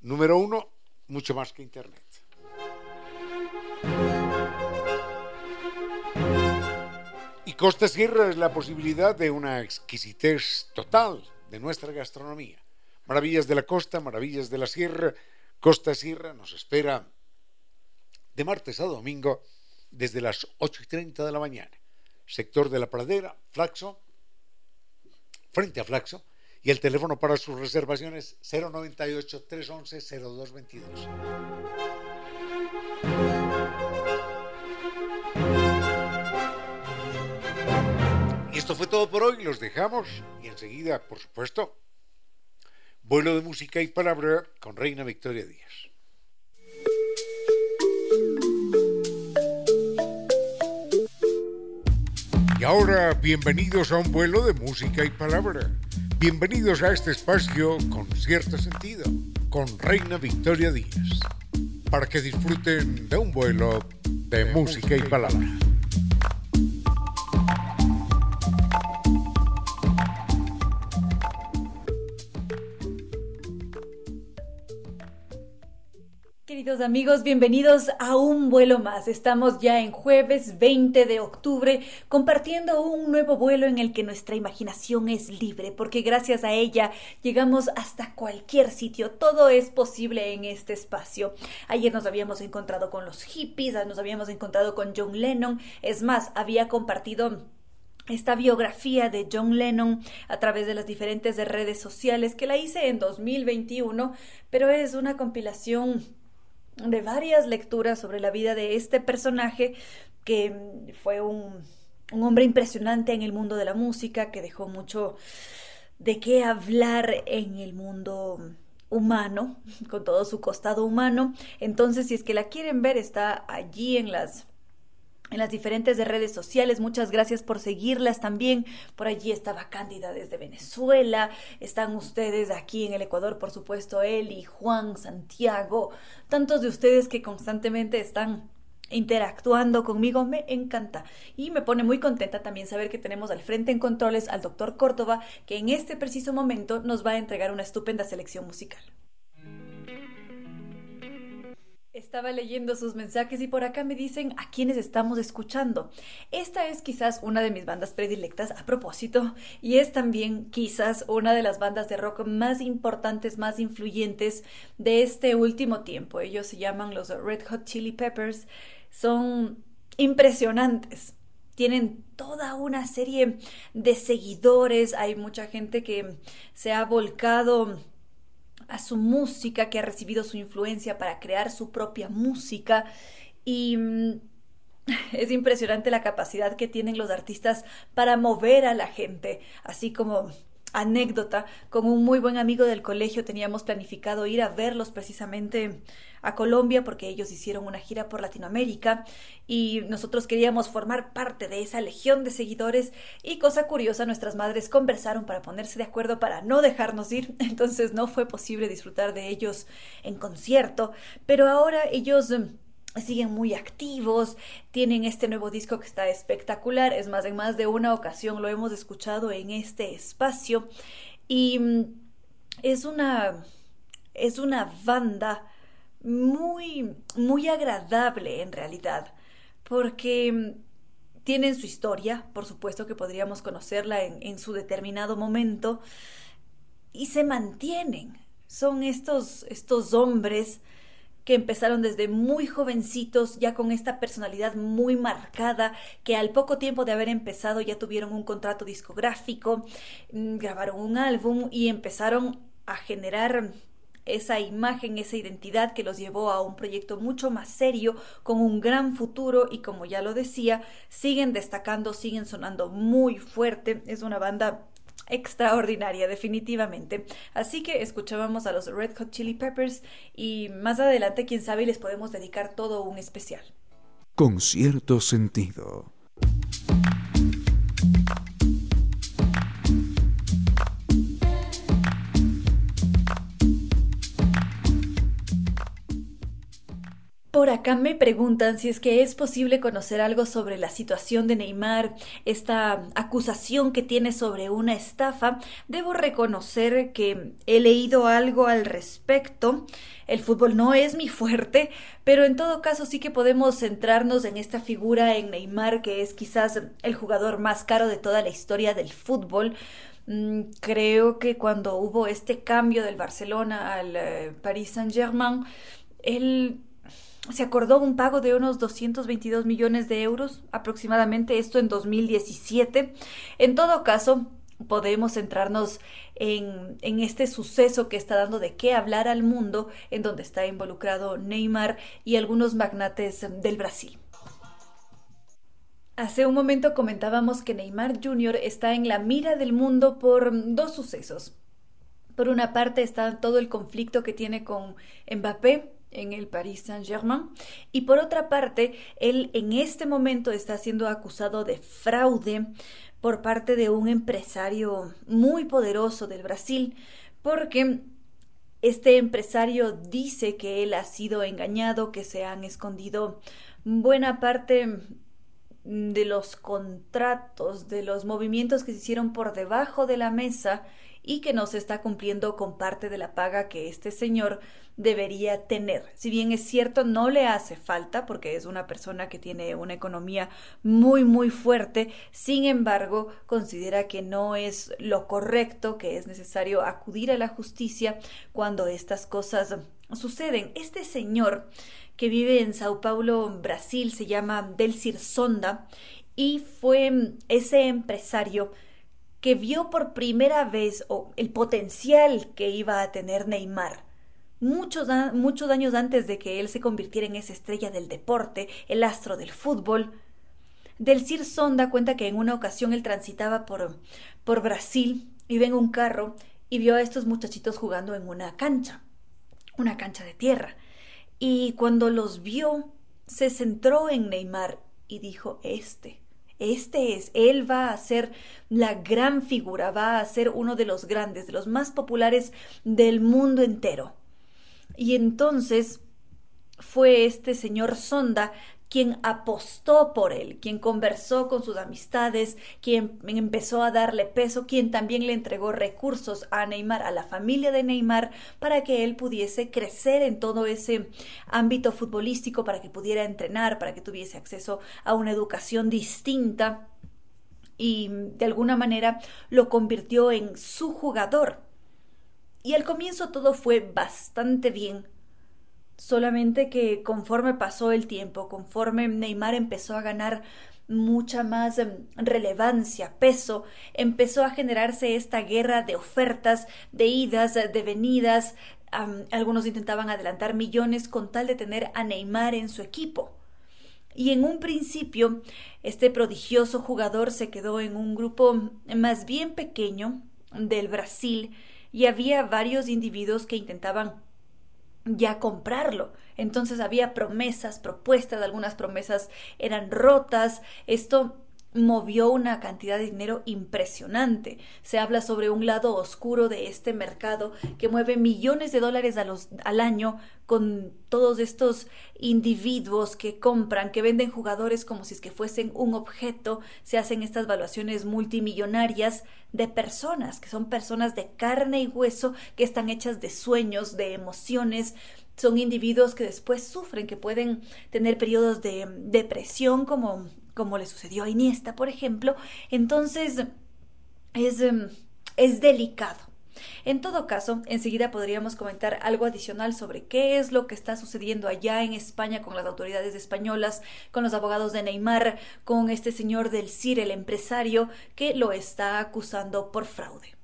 número uno, mucho más que Internet. Y Costa Sierra es la posibilidad de una exquisitez total de nuestra gastronomía. Maravillas de la costa, maravillas de la sierra. Costa Sierra nos espera de martes a domingo desde las 8 y 30 de la mañana. Sector de la Pradera, Flaxo, frente a Flaxo, y el teléfono para sus reservaciones 098 311 0222. Y esto fue todo por hoy, los dejamos y enseguida, por supuesto, vuelo de música y palabra con Reina Victoria Díaz. Y ahora, bienvenidos a un vuelo de música y palabra Bienvenidos a este espacio con cierto sentido, con Reina Victoria Díaz, para que disfruten de un vuelo de música y palabra. Amigos, bienvenidos a un vuelo más. Estamos ya en jueves 20 de octubre compartiendo un nuevo vuelo en el que nuestra imaginación es libre, porque gracias a ella llegamos hasta cualquier sitio. Todo es posible en este espacio. Ayer nos habíamos encontrado con los hippies, nos habíamos encontrado con John Lennon. Es más, había compartido esta biografía de John Lennon a través de las diferentes redes sociales que la hice en 2021, pero es una compilación de varias lecturas sobre la vida de este personaje que fue un, hombre impresionante en el mundo de la música, que dejó mucho de qué hablar en el mundo humano, con todo su costado humano. Entonces, si es que la quieren ver, está allí en las en las diferentes redes sociales. Muchas gracias por seguirlas también. Por allí estaba Cándida desde Venezuela. Están ustedes aquí en el Ecuador, por supuesto, Eli, Juan, Santiago. Tantos de ustedes que constantemente están interactuando conmigo, me encanta. Y me pone muy contenta también saber que tenemos al frente en controles al doctor Córdoba, que en este preciso momento nos va a entregar una estupenda selección musical. Estaba leyendo sus mensajes y por acá me dicen a quiénes estamos escuchando. Esta es quizás una de mis bandas predilectas a propósito y es también quizás una de las bandas de rock más importantes, más influyentes de este último tiempo. Ellos se llaman los Red Hot Chili Peppers. Son impresionantes. Tienen toda una serie de seguidores. Hay mucha gente que se ha volcado a su música, que ha recibido su influencia para crear su propia música. Y mm, (laughs) es impresionante la capacidad que tienen los artistas para mover a la gente, así como anécdota, con un muy buen amigo del colegio teníamos planificado ir a verlos precisamente a Colombia porque ellos hicieron una gira por Latinoamérica y nosotros queríamos formar parte de esa legión de seguidores y cosa curiosa, nuestras madres conversaron para ponerse de acuerdo para no dejarnos ir, (laughs) entonces no fue posible disfrutar de ellos en concierto, pero ahora ellos siguen muy activos, tienen este nuevo disco que está espectacular, es más, en más de una ocasión lo hemos escuchado en este espacio y mm, es una, es una banda muy, muy agradable en realidad, porque mm, tienen su historia, por supuesto que podríamos conocerla en, en su determinado momento, y se mantienen. Son estos, estos hombres que empezaron desde muy jovencitos, ya con esta personalidad muy marcada, que al poco tiempo de haber empezado ya tuvieron un contrato discográfico, mm, grabaron un álbum y empezaron a generar esa imagen, esa identidad que los llevó a un proyecto mucho más serio, con un gran futuro y como ya lo decía, siguen destacando, siguen sonando muy fuerte. Es una banda extraordinaria, definitivamente. Así que escuchábamos a los Red Hot Chili Peppers y más adelante, quién sabe, les podemos dedicar todo un especial. Con cierto sentido. Por acá me preguntan si es que es posible conocer algo sobre la situación de Neymar, esta acusación que tiene sobre una estafa. Debo reconocer que he leído algo al respecto. El fútbol no es mi fuerte, pero en todo caso sí que podemos centrarnos en esta figura en Neymar, que es quizás el jugador más caro de toda la historia del fútbol. Mm, creo que cuando hubo este cambio del Barcelona al eh, Paris Saint-Germain, él se acordó un pago de unos 222 millones de euros aproximadamente, esto en 2017. En todo caso, podemos centrarnos en, en, este suceso que está dando de qué hablar al mundo, en donde está involucrado Neymar y algunos magnates del Brasil. Hace un momento comentábamos que Neymar Jr. está en la mira del mundo por dos sucesos. Por una parte está todo el conflicto que tiene con Mbappé, en el Paris Saint-Germain. Y por otra parte, él en este momento está siendo acusado de fraude por parte de un empresario muy poderoso del Brasil, porque este empresario dice que él ha sido engañado, que se han escondido buena parte de los contratos, de los movimientos que se hicieron por debajo de la mesa y que no se está cumpliendo con parte de la paga que este señor debería tener. Si bien es cierto, no le hace falta porque es una persona que tiene una economía muy, muy fuerte, sin embargo, considera que no es lo correcto, que es necesario acudir a la justicia cuando estas cosas suceden. Este señor que vive en Sao Paulo, Brasil, se llama Delcir Sonda y fue ese empresario que vio por primera vez el potencial que iba a tener Neymar. Muchos, muchos años antes de que él se convirtiera en esa estrella del deporte, el astro del fútbol, Del Cir Sonda cuenta que en una ocasión él transitaba por, por Brasil, iba en un carro y vio a estos muchachitos jugando en una cancha, una cancha de tierra. Y cuando los vio, se centró en Neymar y dijo, este, este es, él va a ser la gran figura, va a ser uno de los grandes, de los más populares del mundo entero. Y entonces fue este señor Sonda quien apostó por él, quien conversó con sus amistades, quien empezó a darle peso, quien también le entregó recursos a Neymar, a la familia de Neymar, para que él pudiese crecer en todo ese ámbito futbolístico, para que pudiera entrenar, para que tuviese acceso a una educación distinta y de alguna manera lo convirtió en su jugador. Y al comienzo todo fue bastante bien, Solamente que conforme pasó el tiempo, conforme Neymar empezó a ganar mucha más em, relevancia, peso, empezó a generarse esta guerra de ofertas, de idas, de venidas. algunos intentaban adelantar millones con tal de tener a Neymar en su equipo. Y en un principio, este prodigioso jugador se quedó en un grupo más bien pequeño del Brasil y había varios individuos que intentaban ya comprarlo. Entonces había promesas, propuestas, algunas promesas eran rotas. Esto movió una cantidad de dinero impresionante. Se habla sobre un lado oscuro de este mercado que mueve millones de dólares a los, al año con todos estos individuos que compran, que venden jugadores como si es que fuesen un objeto, se hacen estas valuaciones multimillonarias de personas, que son personas de carne y hueso, que están hechas de sueños, de emociones, son individuos que después sufren, que pueden tener periodos de depresión como como le sucedió a Iniesta, por ejemplo, entonces es, em, es delicado. En todo caso, enseguida podríamos comentar algo adicional sobre qué es lo que está sucediendo allá en España con las autoridades españolas, con los abogados de Neymar, con este señor del CIR, el empresario, que lo está acusando por fraude.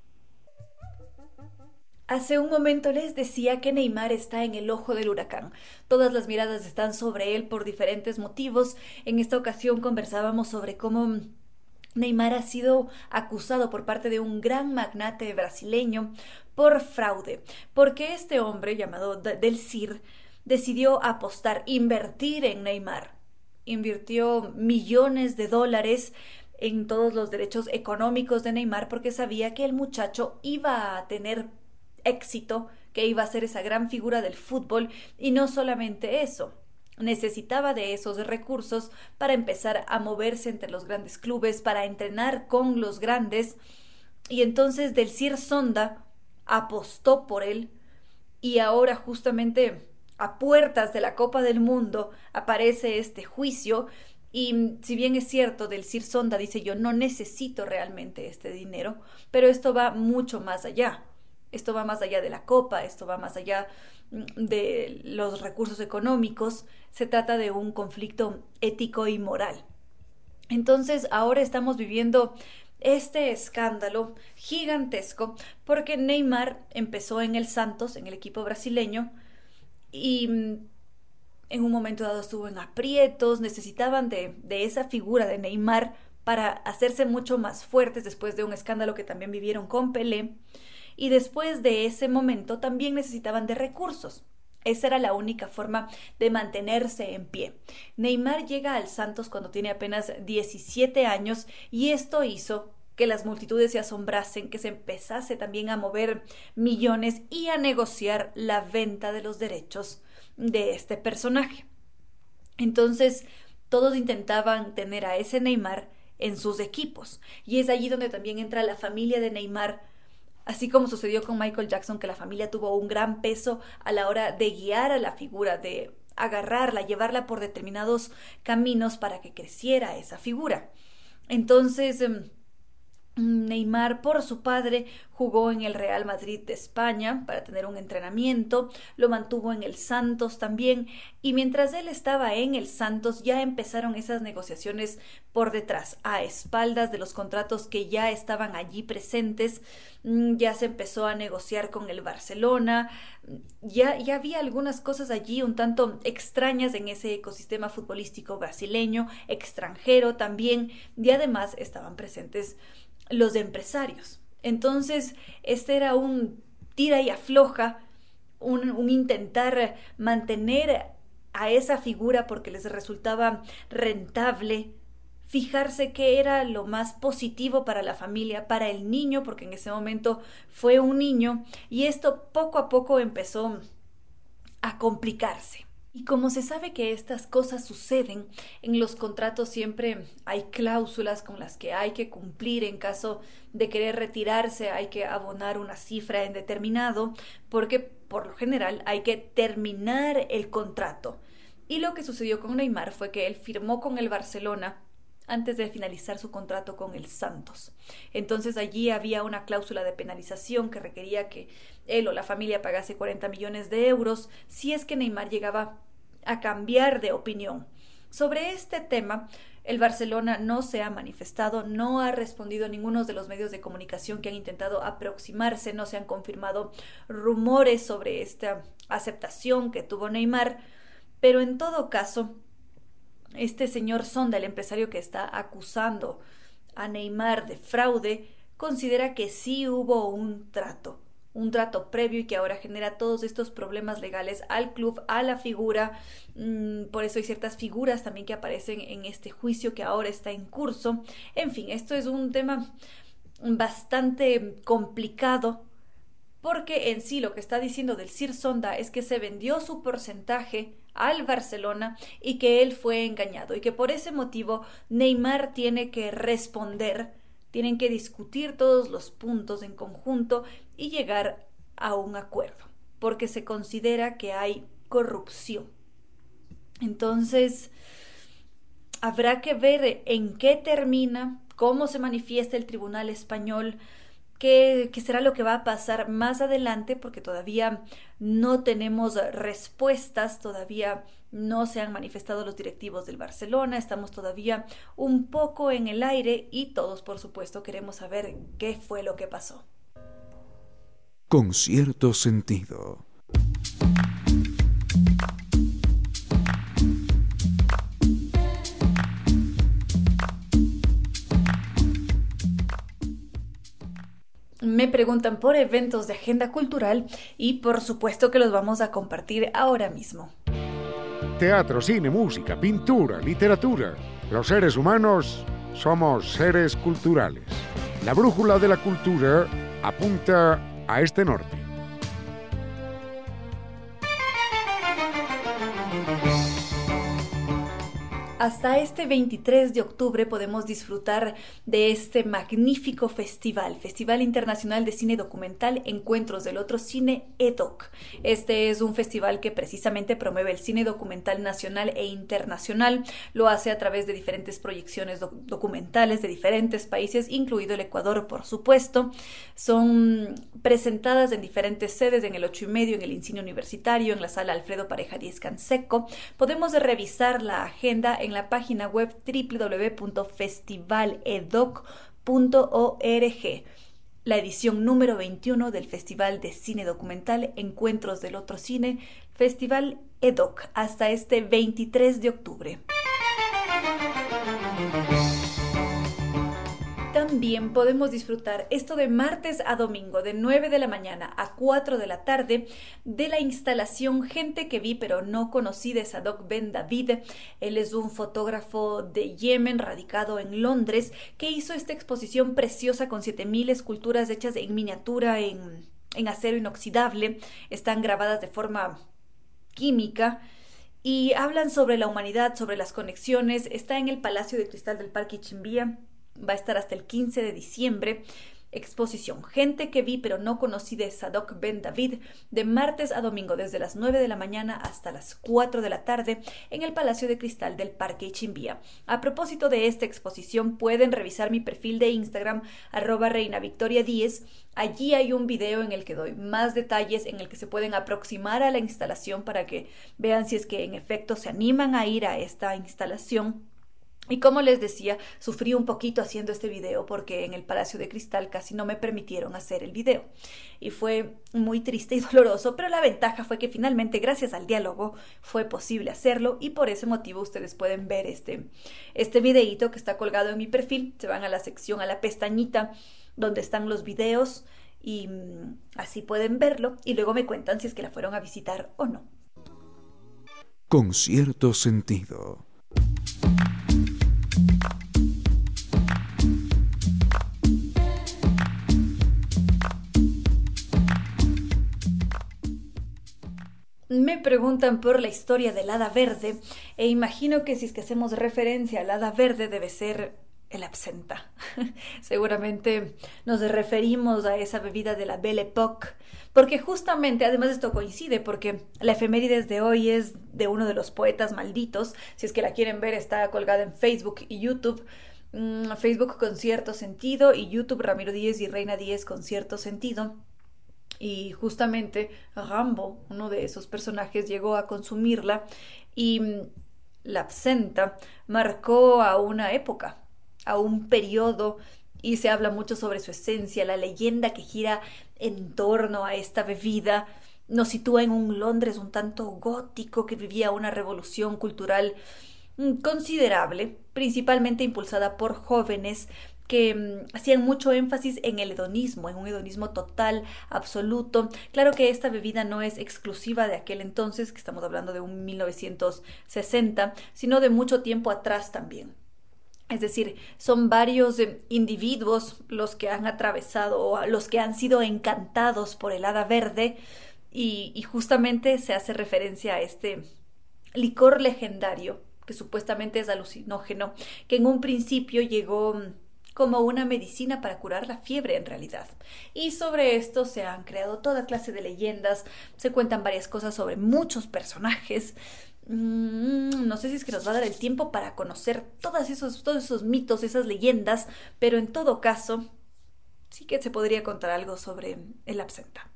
Hace un momento les decía que Neymar está en el ojo del huracán. Todas las miradas están sobre él por diferentes motivos. En esta ocasión conversábamos sobre cómo Neymar ha sido acusado por parte de un gran magnate brasileño por fraude, porque este hombre llamado Del Cir decidió apostar, invertir en Neymar. Invirtió millones de dólares en todos los derechos económicos de Neymar porque sabía que el muchacho iba a tener éxito, que iba a ser esa gran figura del fútbol, y no solamente eso, necesitaba de esos recursos para empezar a moverse entre los grandes clubes, para entrenar con los grandes, y entonces Del Cir Sonda apostó por él, y ahora justamente a puertas de la Copa del Mundo aparece este juicio. Y si bien es cierto, Del Cir Sonda dice yo no necesito realmente este dinero, pero esto va mucho más allá. Esto va más allá de la copa, esto va más allá mm, de los recursos económicos, se trata de un conflicto ético y moral. Entonces ahora estamos viviendo este escándalo gigantesco porque Neymar empezó en el Santos, en el equipo brasileño, y mm, en un momento dado estuvo en aprietos, necesitaban de, de esa figura de Neymar para hacerse mucho más fuertes después de un escándalo que también vivieron con Pelé y después de ese momento también necesitaban de recursos. Esa era la única forma de mantenerse en pie. Neymar llega al Santos cuando tiene apenas 17 años y esto hizo que las multitudes se asombrasen, que se empezase también a mover millones y a negociar la venta de los derechos de este personaje. Entonces, todos intentaban tener a ese Neymar en sus equipos. Y es allí donde también entra la familia de Neymar así como sucedió con Michael Jackson, que la familia tuvo un gran peso a la hora de guiar a la figura, de agarrarla, llevarla por determinados caminos para que creciera esa figura. Entonces, em, Neymar, por su padre, jugó en el Real Madrid de España para tener un entrenamiento, lo mantuvo en el Santos también, y mientras él estaba en el Santos ya empezaron esas negociaciones por detrás, a espaldas de los contratos que ya estaban allí presentes, mm, ya se empezó a negociar con el Barcelona, ya, ya había algunas cosas allí un tanto extrañas en ese ecosistema futbolístico brasileño, extranjero también, y además estaban presentes los empresarios. Entonces, este era un tira y afloja, un, intentar mantener a esa figura porque les resultaba rentable fijarse qué era lo más positivo para la familia, para el niño, porque en ese momento fue un niño, y esto poco a poco empezó a complicarse. Y como se sabe que estas cosas suceden, en los contratos siempre hay cláusulas con las que hay que cumplir en caso de querer retirarse, hay que abonar una cifra en determinado, porque por lo general hay que terminar el contrato. Y lo que sucedió con Neymar fue que él firmó con el Barcelona antes de finalizar su contrato con el Santos. Entonces allí había una cláusula de penalización que requería que él o la familia pagase 40 millones de euros si es que Neymar llegaba a cambiar de opinión. Sobre este tema, el Barcelona no se ha manifestado, no ha respondido a ninguno de los medios de comunicación que han intentado aproximarse, no se han confirmado rumores sobre esta aceptación que tuvo Neymar, pero en todo caso, este señor Sonda, el empresario que está acusando a Neymar de fraude, considera que sí hubo un trato, un trato previo y que ahora genera todos estos problemas legales al club, a la figura. Mm, por eso hay ciertas figuras también que aparecen en este juicio que ahora está en curso. En fin, esto es un tema bastante complicado porque en sí lo que está diciendo del Sir Sonda es que se vendió su porcentaje al Barcelona y que él fue engañado y que por ese motivo Neymar tiene que responder, tienen que discutir todos los puntos en conjunto y llegar a un acuerdo, porque se considera que hay corrupción. Entonces, habrá que ver en qué termina, cómo se manifiesta el Tribunal Español, qué, será lo que va a pasar más adelante, porque todavía no tenemos respuestas, todavía no se han manifestado los directivos del Barcelona, estamos todavía un poco en el aire y todos, por supuesto, queremos saber qué fue lo que pasó. Con cierto sentido. Me preguntan por eventos de agenda cultural y por supuesto que los vamos a compartir ahora mismo. Teatro, cine, música, pintura, literatura. Los seres humanos somos seres culturales. La brújula de la cultura apunta a este norte. Hasta este 23 de octubre podemos disfrutar de este magnífico festival, Festival Internacional de Cine Documental Encuentros del Otro Cine EDOC. Este es un festival que precisamente promueve el cine documental nacional e internacional. Lo hace a través de diferentes proyecciones documentales de diferentes países, incluido el Ecuador, por supuesto. Son presentadas en diferentes sedes, en el 8 y medio, en el Incinio Universitario, en la sala Alfredo Pareja Díez Canseco. Podemos revisar la agenda en la página web www.festivaledoc.org. La edición número 21 del Festival de Cine Documental Encuentros del Otro Cine, Festival EDOC, hasta este 23 de octubre. También podemos disfrutar esto de martes a domingo, de 9 de la mañana a 4 de la tarde, de la instalación Gente que vi pero no conocí de Sadok Ben David. Él es un fotógrafo de Yemen radicado en Londres que hizo esta exposición preciosa con 7000 esculturas hechas en miniatura en, en acero inoxidable. Están grabadas de forma química y hablan sobre la humanidad, sobre las conexiones. Está en el Palacio de Cristal del Parque Chimbía va a estar hasta el 15 de diciembre. Exposición Gente que vi pero no conocí de Sadok Ben David de martes a domingo desde las 9 de la mañana hasta las 4 de la tarde en el Palacio de Cristal del Parque Ichimbía. A propósito de esta exposición pueden revisar mi perfil de Instagram arroba reina victoria 10. Allí hay un video en el que doy más detalles en el que se pueden aproximar a la instalación para que vean si es que en efecto se animan a ir a esta instalación y como les decía, sufrí un poquito haciendo este video porque en el Palacio de Cristal casi no me permitieron hacer el video. Y fue muy triste y (laughs) doloroso, pero la ventaja fue que finalmente, gracias al diálogo, fue posible hacerlo y por ese motivo ustedes pueden ver este, este videíto que está colgado en mi perfil. Se van a la sección, a la pestañita donde están los videos y mm, así pueden verlo y luego me cuentan si es que la fueron a visitar o no. con cierto sentido. Me preguntan por la historia del hada verde e imagino que si es que hacemos referencia al hada verde debe ser el absenta. (laughs) Seguramente nos referimos a esa bebida de la Belle Époque, porque justamente, además esto coincide, porque la efemérides de hoy es de uno de los poetas malditos, si es que la quieren ver está colgada en Facebook y YouTube. Mm, Facebook con cierto sentido y YouTube Ramiro Díez y Reina Díez con cierto sentido. Y justamente Rambo, uno de esos personajes, llegó a consumirla y mm, la absenta marcó a una época, a un periodo y se habla mucho sobre su esencia, la leyenda que gira en torno a esta bebida. Nos sitúa en un Londres un tanto gótico que vivía una revolución cultural mm, considerable, principalmente impulsada por jóvenes que mm, hacían mucho énfasis en el hedonismo, en un hedonismo total, absoluto. Claro que esta bebida no es exclusiva de aquel entonces, que estamos hablando de un 1960, sino de mucho tiempo atrás también. Es decir, son varios eh, individuos los que han atravesado o los que han sido encantados por el hada verde y, justamente se hace referencia a este licor legendario que supuestamente es alucinógeno, que en un principio llegó mm, como una medicina para curar la fiebre en realidad. Y sobre esto se han creado toda clase de leyendas, se cuentan varias cosas sobre muchos personajes, Mm, no sé si es que nos va a dar el tiempo para conocer todos esos, todos esos mitos, esas leyendas, pero en todo caso, sí que se podría contar algo sobre el absenta.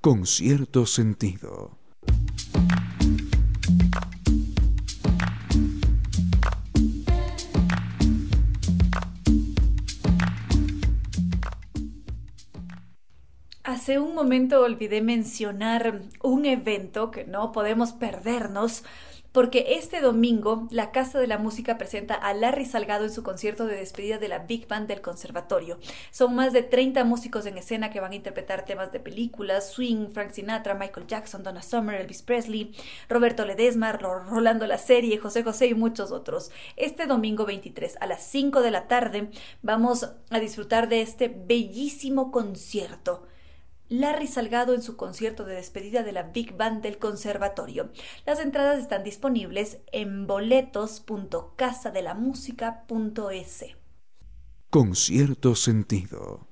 Con cierto sentido. Hace un momento olvidé mencionar un evento que no podemos perdernos porque este domingo la Casa de la Música presenta a Larry Salgado en su concierto de despedida de la Big Band del Conservatorio. Son más de 30 músicos en escena que van a interpretar temas de películas, swing, Frank Sinatra, Michael Jackson, Donna Summer, Elvis Presley, Roberto Ledesma, Rolando La Serie, José José y muchos otros. Este domingo 23 a las 5 de la tarde vamos a disfrutar de este bellísimo concierto. Larry Salgado en su concierto de despedida de la Big Band del Conservatorio. Las entradas están disponibles en boletos.casadelamusica.es. Con cierto sentido.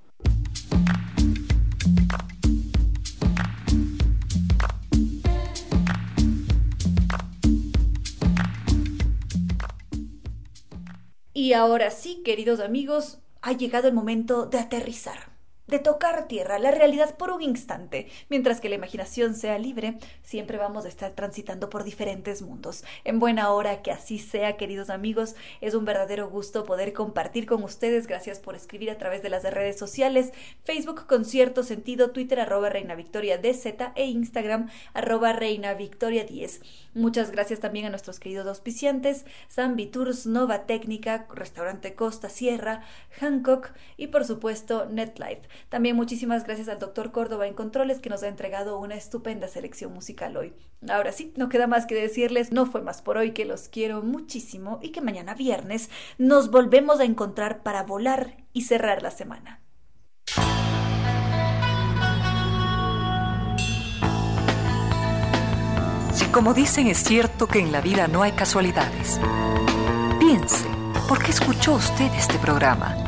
Y ahora sí, queridos amigos, ha llegado el momento de aterrizar de tocar tierra, la realidad por un instante. Mientras que la imaginación sea libre, siempre vamos a estar transitando por diferentes mundos. En buena hora que así sea, queridos amigos, es un verdadero gusto poder compartir con ustedes. Gracias por escribir a través de las redes sociales, Facebook con cierto sentido, Twitter arroba Reina Victoria DZ e Instagram arroba Reina Victoria 10. Muchas gracias también a nuestros queridos auspiciantes, Zambi Tours, Nova Técnica, Restaurante Costa Sierra, Hancock y por supuesto NetLife. También muchísimas gracias al doctor Córdoba en Controles que nos ha entregado una estupenda selección musical hoy. Ahora sí, no queda más que decirles, no fue más por hoy que los quiero muchísimo y que mañana viernes nos volvemos a encontrar para volar y cerrar la semana. Si como dicen es cierto que en la vida no hay casualidades, piense, ¿por qué escuchó usted este programa?